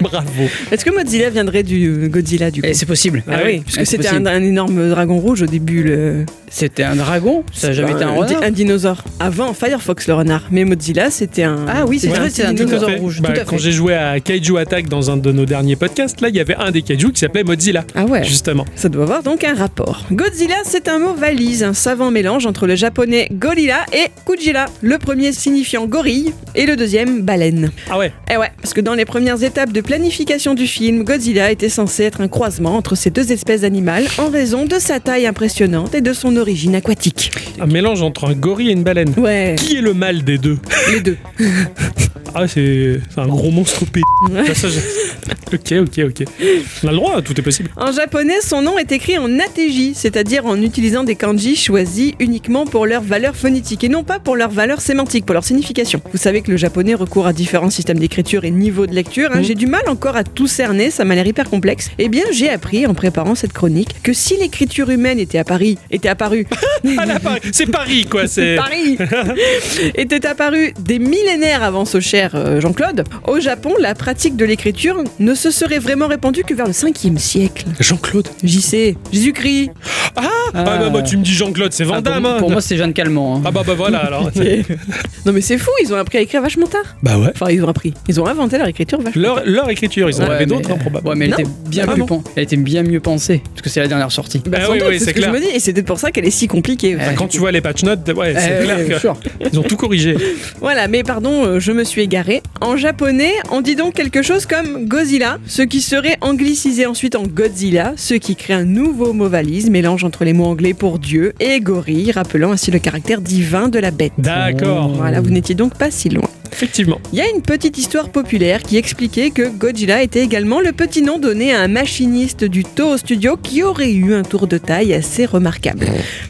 Bravo. Est-ce que Mozilla viendrait du euh, Godzilla du coup? Et c'est possible. Ah oui, Ah, puisque c'est c'était un, énorme dragon rouge au début, le, C'était un dragon Ça a jamais été un di- renard un dinosaure. Avant Firefox le renard, mais Mozilla c'était un. Ah oui, c'est c'était vrai, c'est un dinosaure. rouge, Bah, tout à quand j'ai joué à Kaiju Attack dans un de nos derniers podcasts, là, il y avait un des Kaiju qui s'appelait Mozilla. Ah ouais. Justement. Ça doit avoir donc un rapport. Godzilla, c'est un mot valise, un savant mélange entre le japonais gorilla et kujira. Le premier signifiant gorille et le deuxième baleine. Ah ouais. Eh ouais, parce que dans les premières étapes de planification du film, Godzilla était censé être un croisement entre ces deux espèces animales en raison de sa taille impressionnante et de son origine aquatique. Un mélange entre un gorille et une baleine. Ouais, Qui est le mâle des deux les deux. Ah, c'est un gros monstre p. Ouais. Ça, ça, je- Ok, ok, ok. On a le droit, tout est possible. En japonais, son nom est écrit en ateji, c'est-à-dire en utilisant des kanji choisis uniquement pour leur valeur phonétique et non pas pour leur valeur sémantique, pour leur signification. Vous savez que le japonais recourt à différents systèmes d'écriture et niveaux de lecture. hein. Mm. J'ai du mal encore à tout cerner, ça m'a l'air hyper complexe. Eh bien, j'ai appris en préparant cette chronique que si l'écriture humaine était à Paris, était apparue, Ah c'est Paris, quoi. C'est. Paris était apparue des millénaires avant ce cher euh, Jean-Claude, au Japon, la pratique de l'écriture ne se serait vraiment répandue que vers le 5e siècle. Jean-Claude. JC, Jésus-Christ. Ah, ah, bah, moi, tu me dis Jean-Claude, c'est Ah, Van Damme. pour, hein. pour moi, c'est Jeanne Calment. hein. Ah bah bah voilà alors. Non mais c'est fou, ils ont appris à écrire vachement tard. bah ouais. Enfin, ils ont appris. Ils ont inventé leur écriture vachement Leur, tard. leur écriture, ils en Ouais, avaient d'autres, hein, probablement. Ouais, mais elle Non. était bien Ah plus bon Elle était bien mieux pensée parce que c'est la dernière sortie. Bah, Ah sans oui, doute, oui, c'est ce que je me dis, et c'est peut-être pour ça qu'elle est si compliquée. Enfin, Quand tu vois les patch notes, ouais, c'est Eh, clair ouais, que- sûr. ils ont tout corrigé. Voilà, mais pardon, euh, je me suis égaré. En japonais, on dit donc quelque chose comme Godzilla, ce qui serait anglicisé ensuite en Godzilla, ce qui crée un nouveau mot valise, mélange entre les mots anglais pour Dieu et gorille, rappelant ainsi le caractère divin de la bête. D'accord, Voilà, vous n'étiez donc pas si loin. Effectivement. Il y a une petite histoire populaire qui expliquait que Godzilla était également le petit nom donné à un machiniste du Toho Studio qui aurait eu un tour de taille assez remarquable.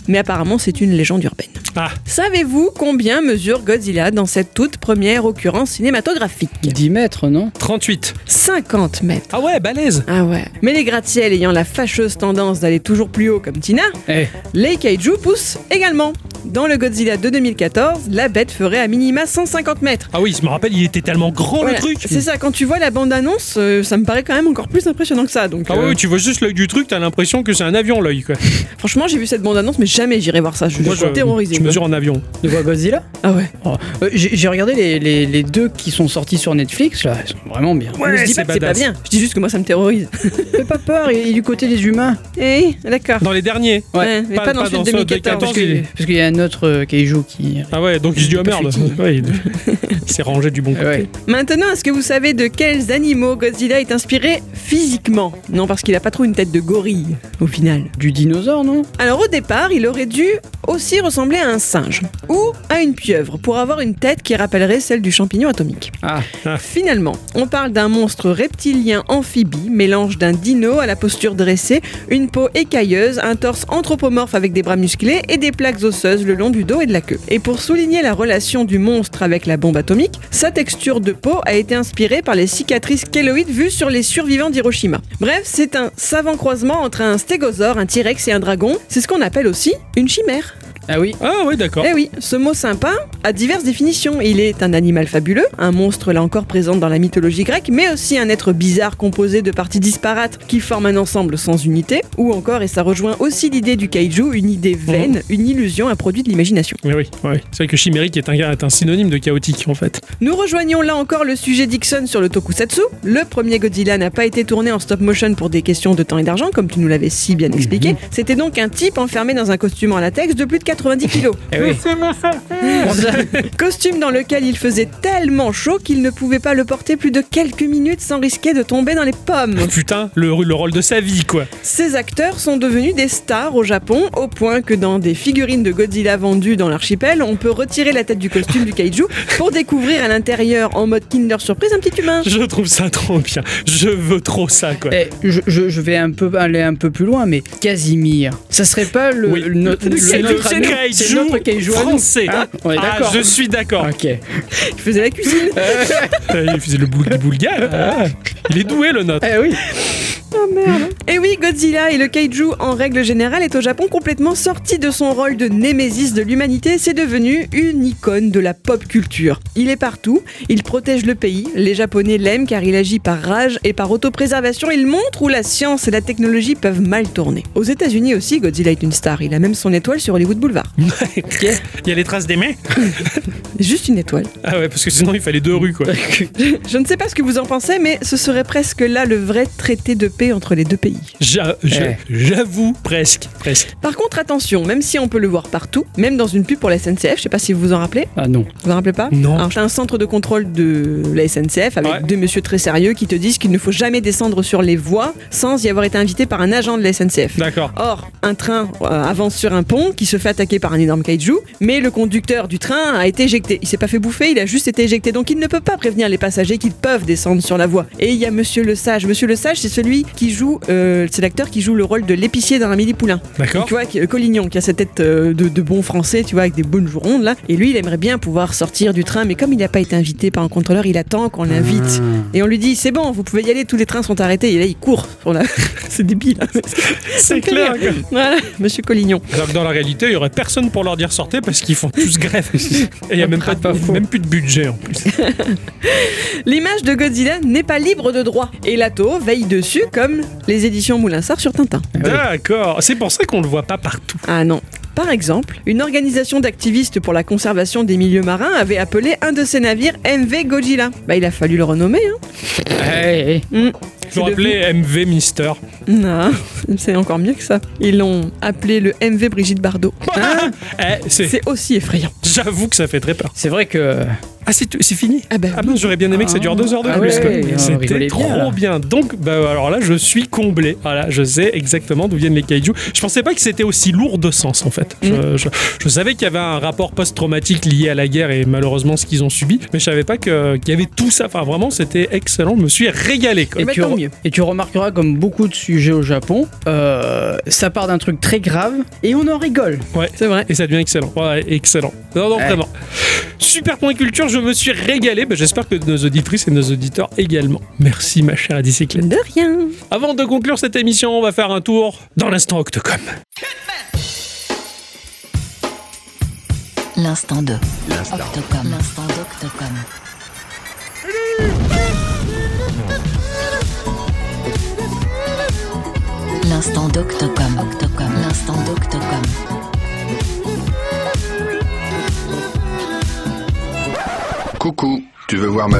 Mais apparemment, c'est une légende urbaine. Ah, Savez-vous combien mesure Godzilla dans cette toute première occurrence cinématographique? 10 mètres, non? 38. 50 mètres. Ah ouais, balèze. Ah ouais. Mais les gratte-ciel ayant la fâcheuse tendance d'aller toujours plus haut comme Tina, Eh, les kaiju poussent également. Dans le Godzilla de 2014, la bête ferait à minima 150 mètres. Ah oui, je me rappelle, il était tellement grand Voilà. le truc. C'est ça, quand tu vois la bande-annonce, euh, ça me paraît quand même encore plus impressionnant que ça. Donc, Ah euh, ouais, tu vois juste l'œil du truc, t'as l'impression que c'est un avion l'œil quoi. franchement, j'ai vu cette bande-annonce, mais jamais j'irai voir ça. Je suis terrorisé. Mesures en avion. de quoi Godzilla? Ah ouais. Oh, euh, J'ai j'ai regardé les, les- les deux qui sont sortis sur Netflix, là, ils sont vraiment bien. Mais je dis c'est pas que c'est pas badass. bien. Je dis juste que moi, ça me terrorise. Fais pas peur, il est du côté des humains. Eh, d'accord. Dans les derniers. Ouais, mais pas- pas, dans pas celui dans de ceux de 2014. Parce 14, que- il est- parce qu'il y a un autre euh, kaiju qui. Ah ouais, donc il se dit oh Pas merde. Ouais, il il s'est rangé du bon côté. Ouais. Maintenant, est-ce que vous savez de quels animaux Godzilla est inspiré physiquement? Non, parce qu'il a pas trop une tête de gorille, au final. Du dinosaure, non? Alors au départ, il aurait dû aussi ressembler à un singe ou à une pieuvre pour avoir une tête qui rappellerait celle du champignon atomique. Ah, Finalement, on parle d'un monstre reptilien amphibie, mélange d'un dino à la posture dressée, une peau écailleuse, un torse anthropomorphe avec des bras musclés et des plaques osseuses le long du dos et de la queue. Et pour souligner la relation du monstre avec la bombe atomique, sa texture de peau a été inspirée par les cicatrices kéloïdes vues sur les survivants d'Hiroshima. Bref, c'est un savant croisement entre un stégosaure, un T-Rex et un dragon. C'est ce qu'on appelle aussi une chimère. Ah oui. Ah ouais, d'accord. Eh oui, ce mot sympa a diverses définitions. Il est un animal fabuleux, un monstre là encore présent dans la mythologie grecque, mais aussi un être bizarre composé de parties disparates qui forment un ensemble sans unité, ou encore, et ça rejoint aussi l'idée du kaiju, une idée vaine, une illusion, un produit de l'imagination. Oui, oui, oui. C'est vrai que chimérique est un, est un synonyme de chaotique en fait. Nous rejoignons là encore le sujet Dixon sur le tokusatsu. Le premier Godzilla n'a pas été tourné en stop motion pour des questions de temps et d'argent, comme tu nous l'avais si bien expliqué. C'était donc un type enfermé dans un costume en latex de plus de 90 kilos. Eh oui. Costume dans lequel il faisait tellement chaud qu'il ne pouvait pas le porter plus de quelques minutes sans risquer de tomber dans les pommes. Putain, le, le rôle de sa vie quoi. Ces acteurs sont devenus des stars au Japon, au point que dans des figurines de Godzilla vendues dans l'archipel, on peut retirer la tête du costume du kaiju pour découvrir à l'intérieur, en mode Kinder Surprise, un petit humain. Je trouve ça trop bien. Je veux trop ça quoi. Eh, je, je- je vais un peu aller un peu plus loin, mais Casimir, ça serait pas le, Oui. le- notre- le- C'est le notre ami- c'est kaiju notre français. Hein On est Ah, d'accord. je suis d'accord. Ok. Il faisait la cuisine. Il faisait le boulga boulga. Ah, il est doué le nôtre. Eh oui. Oh merde. Et oui, Godzilla et le kaiju en règle générale est au Japon complètement sorti de son rôle de némésis de l'humanité. C'est devenu une icône de la pop culture. Il est partout, il protège le pays. Les Japonais l'aiment car il agit par rage et par autopréservation. Il montre où la science et la technologie peuvent mal tourner. Aux États-Unis aussi, Godzilla est une star. Il a même son étoile sur Hollywood Boulevard. Il y a les traces des mains Juste une étoile. Ah ouais, parce que sinon il fallait deux rues quoi. Je ne sais pas ce que vous en pensez, mais ce serait presque là le vrai traité de paix entre les deux pays. J'a- j'a-. J'avoue, presque, presque. Par contre, attention, même si on peut le voir partout, même dans une pub pour la SNCF, je sais pas si vous vous en rappelez, Ah non. vous vous en rappelez pas Non. Alors, c'est un centre de contrôle de la SNCF avec Ouais. deux messieurs très sérieux qui te disent qu'il ne faut jamais descendre sur les voies sans y avoir été invité par un agent de la SNCF. D'accord. Or, un train euh, avance sur un pont qui se fait attaquer par un énorme kaiju, mais le conducteur du train a été éjecté. Il s'est pas fait bouffer, il a juste été éjecté. Donc il ne peut pas prévenir les passagers qu'ils peuvent descendre sur la voie. Et il y a Monsieur Le Sage. Monsieur Le Sage, c'est celui qui joue, euh, c'est l'acteur qui joue le rôle de l'épicier dans Amélie Poulain. D'accord. Tu vois, euh, Collignon, qui a cette tête euh, de, de bon français, tu vois, avec des bonnes joues rondes là. Et lui, il aimerait bien pouvoir sortir du train, mais comme il n'a pas été invité par un contrôleur, il attend qu'on l'invite. Et on lui dit, c'est bon, vous pouvez y aller, tous les trains sont arrêtés. Et là, il court. la- c'est débile. hein. C'est clair. Voilà, Monsieur Collignon. Alors que dans la réalité, il y aurait personne pour leur dire sortez parce qu'ils font tous grève. Et il y a même pas, de- même plus de budget en plus. L'image de Godzilla n'est pas libre de droit. Et Lato veille dessus comme les éditions Moulinsart sur Tintin. D'accord. C'est pour ça qu'on le voit pas partout. Ah non. Par exemple, une organisation d'activistes pour la conservation des milieux marins avait appelé un de ses navires MV Godzilla. Bah il a fallu le renommer. Hein. Eh, eh. Hmm. Je C'est rappelais MV Mister. Non, c'est encore mieux que ça. Ils l'ont appelé le MV Brigitte Bardot. Hein Eh, c'est aussi effrayant. J'avoue que ça fait très peur. C'est vrai que. Ah, c'est c'est fini Ah bah Ah ben j'aurais bien aimé que ça dure deux heures de Ah plus. ouais, quoi. on C'était trop bien. Donc, bah, alors là, je suis comblé. Voilà, je sais exactement d'où viennent les kaiju. Je pensais pas que c'était aussi lourd de sens en fait. Mm. Je, je- je savais qu'il y avait un rapport post-traumatique lié à la guerre et malheureusement ce qu'ils ont subi, mais je savais pas que- qu'il y avait tout ça. Enfin, vraiment, c'était excellent. Je me suis régalé. Quoi. Ben, tu, tant re- mieux. et tu remarqueras comme beaucoup de sujets au Japon, euh, ça part d'un truc très grave et on en rigole. Ouais. C'est vrai. Et ça devient excellent. Ouais, excellent. Non, non, Ouais. vraiment. Super point culture, je me suis régalé. Bah, J'espère que nos auditrices et nos auditeurs également. Merci, ma chère bicyclette. De rien. Avant de conclure cette émission, on va faire un tour dans l'instant Octocom. L'instant 2. Octocom. L'instant d'Octocom. L'instant d'Octocom. Octocom. L'instant d'Octocom. Coucou, tu veux voir ma...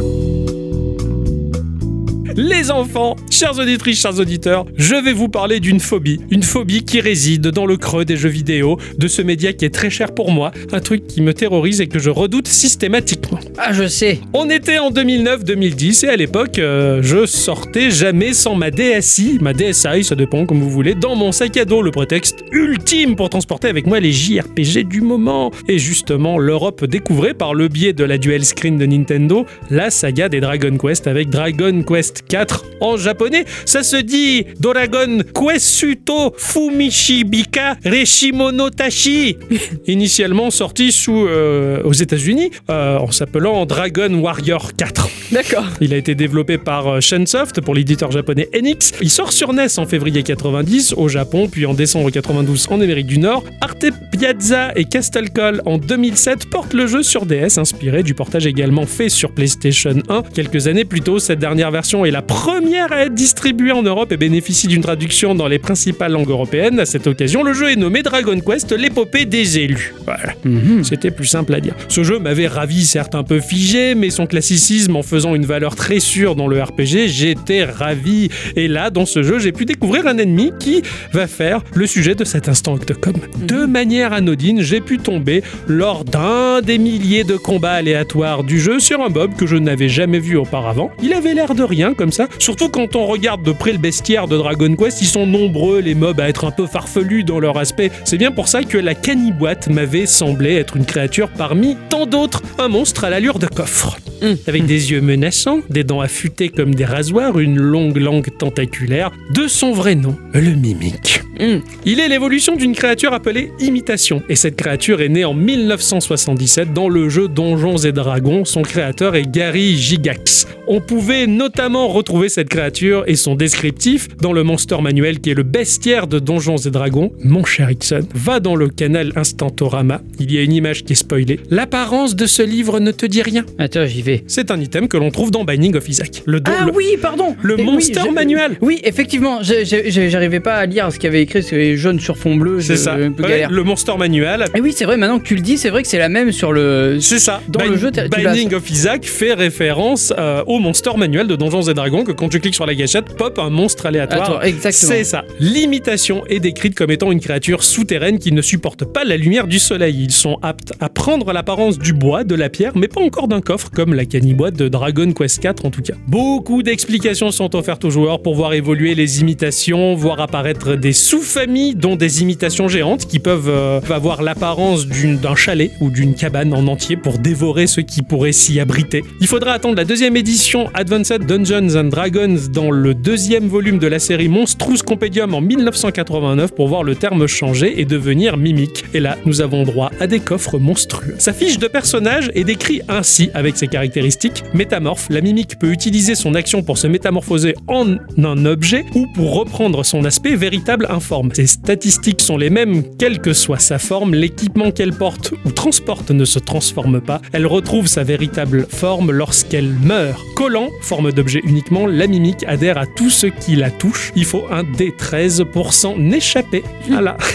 Les enfants, chers auditrices, chers auditeurs, je vais vous parler d'une phobie. Une phobie qui réside dans le creux des jeux vidéo, de ce média qui est très cher pour moi, un truc qui me terrorise et que je redoute systématiquement. Ah, je sais. On était en 2009-2010 et à l'époque, euh, je sortais jamais sans ma DSI, ma DSI, ça dépend comme vous voulez, dans mon sac à dos, le prétexte ultime pour transporter avec moi les JRPG du moment. Et justement, l'Europe découvrait par le biais de la dual screen de Nintendo la saga des Dragon Quest avec Dragon Quest 4 en japonais. Ça se dit Dragon Quesuto Fumishibika Reshimono Tashi. Initialement sorti sous euh, aux États-Unis euh, en s'appelant Dragon Warrior 4. D'accord. Il a été développé par euh, Shunsoft pour l'éditeur japonais Enix. Il sort sur NES en février 90 au Japon, puis en décembre 92 en Amérique du Nord. Arte Piazza et Castle Call en 2007 portent le jeu sur DS, inspiré du portage également fait sur PlayStation 1. Quelques années plus tôt, cette dernière version est la première à être distribuée en Europe et bénéficie d'une traduction dans les principales langues européennes. À cette occasion, le jeu est nommé Dragon Quest, l'épopée des élus. Voilà. C'était plus simple à dire. Ce jeu m'avait ravi, certes un peu figé, mais son classicisme en faisant une valeur très sûre dans le RPG, j'étais ravi. Et là, dans ce jeu, j'ai pu découvrir un ennemi qui va faire le sujet de cet instant Octocom. De manière anodine, j'ai pu tomber lors d'un des milliers de combats aléatoires du jeu sur un bob que je n'avais jamais vu auparavant. Il avait l'air de rien comme ça, surtout quand on regarde de près le bestiaire de Dragon Quest, ils sont nombreux les mobs à être un peu farfelus dans leur aspect. C'est bien pour ça que la caniboite m'avait semblé être une créature parmi tant d'autres, un monstre à l'allure de coffre. avec des yeux menaçants, des dents affûtées comme des rasoirs, une longue langue tentaculaire, de son vrai nom, le mimique. Mm. Il est l'évolution d'une créature appelée Imitation, et cette créature est née en 1977 dans le jeu Donjons et Dragons. Son créateur est Gary Gigax. On pouvait notamment retrouver cette créature et son descriptif dans le Monster Manuel qui est le bestiaire de Donjons et Dragons. Mon cher Ixon, va dans le canal Instantorama, il y a une image qui est spoilée. L'apparence de ce livre ne te dit rien. Attends, j'y vais. C'est un item que l'on trouve dans Binding of Isaac. Le, don- Ah le- oui, pardon le Eh oui, Monster je- Manual. Oui, effectivement, j'arrivais pas à lire ce qu'il y avait écrit, c'est jaune sur fond bleu, C'est ça. un peu Ouais, galère. le Monster Manual. Et oui, c'est vrai, maintenant que tu le dis, c'est vrai que c'est la même sur le... C'est ça. Dans le jeu, Binding of Isaac fait référence euh, au Monster Manuel de Donjons et Dragons que quand tu cliques sur la gâchette, pop un monstre aléatoire. C'est ça. L'imitation est décrite comme étant une créature souterraine qui ne supporte pas la lumière du soleil. Ils sont aptes à prendre l'apparence du bois, de la pierre, mais pas encore d'un coffre comme la caniboîte de Dragon Quest 4 en tout cas. Beaucoup d'explications sont offertes aux joueurs pour voir évoluer les imitations, voir apparaître des sous-familles dont des imitations géantes qui peuvent euh, avoir l'apparence d'un chalet ou d'une cabane en entier pour dévorer ceux qui pourraient s'y abriter. Il faudra attendre la deuxième édition Advanced And Dragons dans le deuxième volume de la série Monstrous Compendium en 1989 pour voir le terme changer et devenir mimique. Et là, nous avons droit à des coffres monstrueux. Sa fiche de personnage est décrite ainsi avec ses caractéristiques. Métamorphe, la mimique peut utiliser son action pour se métamorphoser en un objet ou pour reprendre son aspect véritable informe. Ses statistiques sont les mêmes quelle que soit sa forme, l'équipement qu'elle porte ou transporte ne se transforme pas. Elle retrouve sa véritable forme lorsqu'elle meurt. Collant, forme d'objet la mimique adhère à tout ce qui la touche. Il faut un D13 pour s'en échapper. Voilà.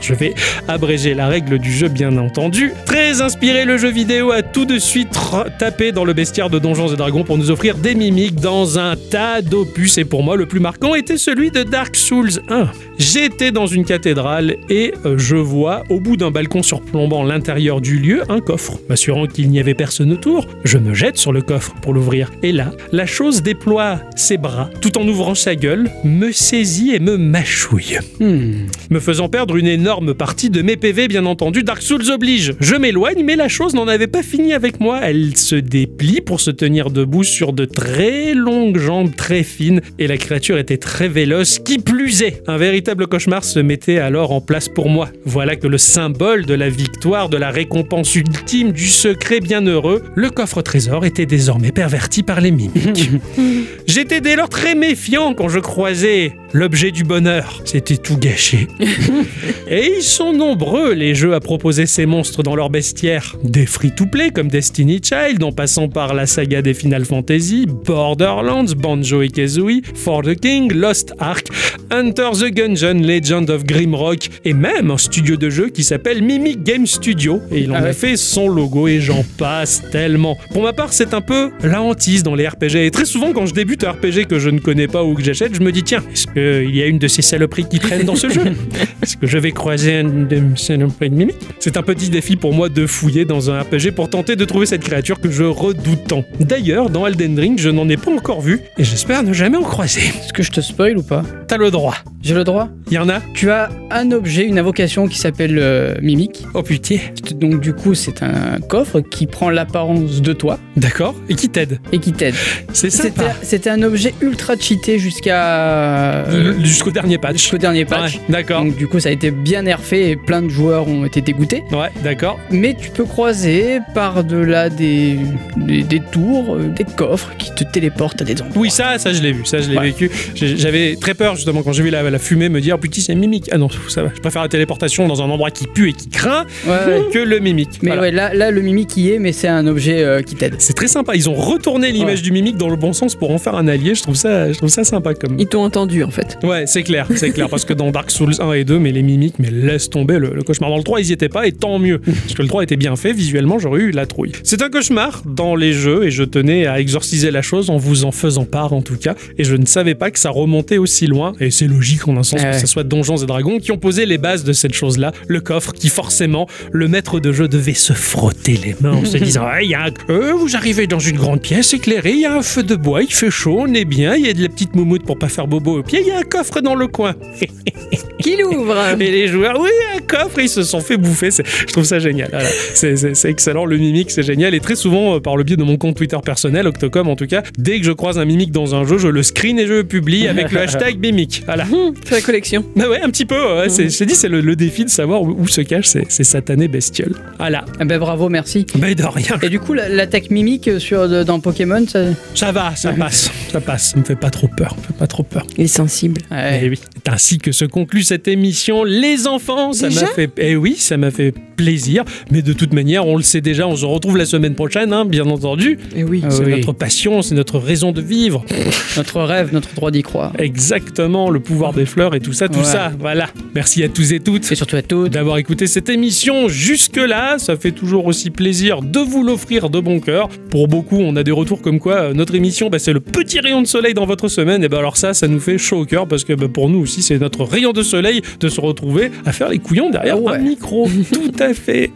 Je vais abréger la règle du jeu, bien entendu. Très inspiré, le jeu vidéo a tout de suite tapé dans le bestiaire de Donjons et Dragons pour nous offrir des mimiques dans un tas d'opus. Et pour moi, le plus marquant était celui de Dark Souls 1. J'étais dans une cathédrale et euh, je vois, au bout d'un balcon surplombant l'intérieur du lieu, un coffre. M'assurant qu'il n'y avait personne autour, je me jette sur le coffre pour l'ouvrir. Et là, la chose déploie ses bras, tout en ouvrant sa gueule, me saisit et me mâchouille Hmm. me faisant perdre une énorme partie de mes PV, bien entendu. Dark Souls oblige. Je m'éloigne, mais la chose n'en avait pas fini avec moi. Elle se déplie pour se tenir debout sur de très longues jambes très fines, et la créature était très véloce. Qui plus est, un véritable cauchemar se mettait alors en place pour moi. Voilà que le symbole de la victoire, de la récompense ultime, du secret bienheureux, le coffre trésor était désormais perverti par les mimiques. J'étais dès lors très méfiant quand je croisais l'objet du bonheur. C'était tout gâché. Et ils sont nombreux les jeux à proposer ces monstres dans leur bestiaire. Des free-to-play comme Destiny Child, en passant par la saga des Final Fantasy, Borderlands, Banjo et Kazooie, For the King, Lost Ark, Hunter the Gungeon, Legend of Grimrock, et même un studio de jeu qui s'appelle Mimic Game Studio. Et il en Ah a fait son logo et j'en passe tellement. Pour ma part, c'est un peu la hantise dans les RPG. Et très souvent, quand je débute un RPG que je ne connais pas ou que j'achète, je me dis tiens, est-ce qu'il y a une de ces saloperies qui traîne dans ce jeu? Est-ce que je vais croiser une de ces saloperies de C'est un petit défi pour moi de fouiller dans un RPG pour tenter de trouver cette créature que je redoute tant. D'ailleurs, dans Elden Ring, je n'en ai pas encore vu et j'espère ne jamais en croiser. Est-ce que je te spoil ou pas? T'as le droit. J'ai le droit? Il y en a Tu as un objet, une invocation qui s'appelle euh, Mimique. Oh putain. Donc du coup, c'est un coffre qui prend l'apparence de toi D'accord. Et qui t'aide et qui t'aide. C'est sympa. c'était un objet ultra cheaté jusqu'à euh, Jusqu'au dernier patch. jusqu'au dernier patch. Ouais, d'accord. Donc du coup, ça a été bien nerfé et plein de joueurs ont été dégoûtés. Ouais, d'accord. Mais tu peux croiser par-delà des, des, des tours, euh, des coffres qui te téléportent à des endroits. Oui, ça, ça je l'ai vu, ça je l'ai Ouais. vécu. J'avais très peur justement quand j'ai vu la, la fumée me dire putain c'est un mimique. Ah non, ça va. Je préfère la téléportation dans un endroit qui pue et qui craint Ouais, que le mimique. Mais Voilà. ouais, là, là, le mimique y est, mais c'est un objet euh, qui t'aide. C'est très sympa. Ils ont retourné l'image Ouais. du mimique dans le bon sens pour en faire un allié. Je trouve ça, je trouve ça sympa comme. Ils t'ont entendu en fait. Ouais, c'est clair, c'est clair. Parce que dans Dark Souls 1 et 2, mais les mimiques, mais laisse tomber le, le cauchemar. Dans le 3, ils y étaient pas, et tant mieux. Parce que le 3 était bien fait, visuellement, j'aurais eu la trouille. C'est un cauchemar dans les jeux, et je tenais à exorciser la chose en vous en faisant part, en tout cas. Et je ne savais pas que ça remontait aussi loin. Et c'est logique, en un sens, que ouais. Ce soit Donjons et Dragons qui ont posé les bases de cette chose-là. Le coffre qui, forcément, le maître de jeu devait se frotter les mains en se disant il y a un... Euh, Vous arrivez dans une grande pièce éclairée, il y a un feu de bois, il fait chaud, on est bien, il y a de la petite moumoute pour pas faire bobo au pied, il y a un coffre dans le coin. Qui l'ouvre? Et les joueurs. Oui, un coffre, ils se sont fait bouffer. Je trouve ça génial. Voilà. C'est- excellent. Le mimique, c'est génial. Et très souvent, euh, par le biais de mon compte Twitter personnel, Octocom en tout cas, dès que je croise un mimique dans un jeu, je le screen et je le publie avec le hashtag mimique. Voilà. C'est la collection. Bah ouais, un petit peu. ouais. C'est- Je t'ai dit, c'est le, le défi de savoir où, où se cachent ces, ces satanés bestioles. Voilà. Eh ben bravo, merci. Bah de rien. Et du coup, la- l'attaque mimique sur, de- dans Pokémon, ça... Ça va, ça passe. Ça passe. Ça me fait pas trop peur. Ça me fait pas trop peur. Il est sensible. Ouais. Eh oui. C'est ainsi que se conclut cette émission. Les enfants, ça Déjà m'a fait. Eh oui, ça m'a fait plaisir. Mais de toute manière, on le sait déjà, on se retrouve la semaine prochaine, hein, bien entendu. Et oui. Ah C'est oui. notre passion, c'est notre raison de vivre. Notre rêve, notre droit d'y croire. Exactement, le pouvoir des fleurs et tout ça, tout Ouais. ça. Voilà. Merci à tous et toutes. Et surtout à toutes. d'avoir écouté cette émission jusque-là. Ça fait toujours aussi plaisir de vous l'offrir de bon cœur. Pour beaucoup, on a des retours comme quoi euh, notre émission, bah, c'est le petit rayon de soleil dans votre semaine. Et ben alors ça, ça nous fait chaud au cœur parce que bah, pour nous aussi, c'est notre rayon de soleil de se retrouver à faire les couillons derrière ouais. un micro. Tout à fait.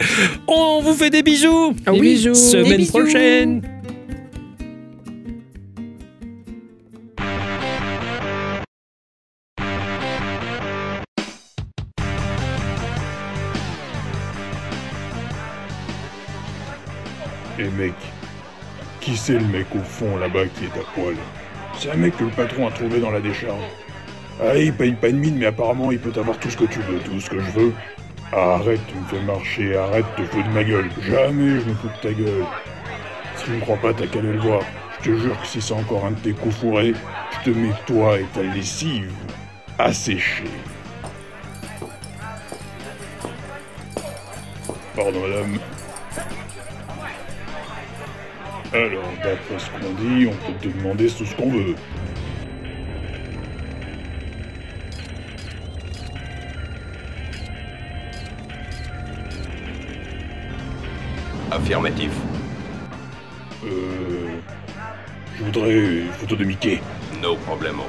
On vous fait des bisous. Ah oui. bisous. Semaine Des bisous. prochaine. C'est le mec au fond là-bas qui est à poil C'est un mec que le patron a trouvé dans la décharge. Ah, il paye pas de mine, mais apparemment il peut avoir tout ce que tu veux, tout ce que je veux. Arrête, tu me fais marcher, arrête, te fous de ma gueule. Jamais je me fous de ta gueule. Si tu ne crois pas, t'as qu'à aller le voir. Je te jure que si c'est encore un de tes coups fourrés, je te mets toi et ta lessive à sécher. Pardon, madame. Alors, d'après ce qu'on dit, on peut te demander tout ce qu'on veut. Affirmatif. Euh... Je voudrais une photo de Mickey. No problemo.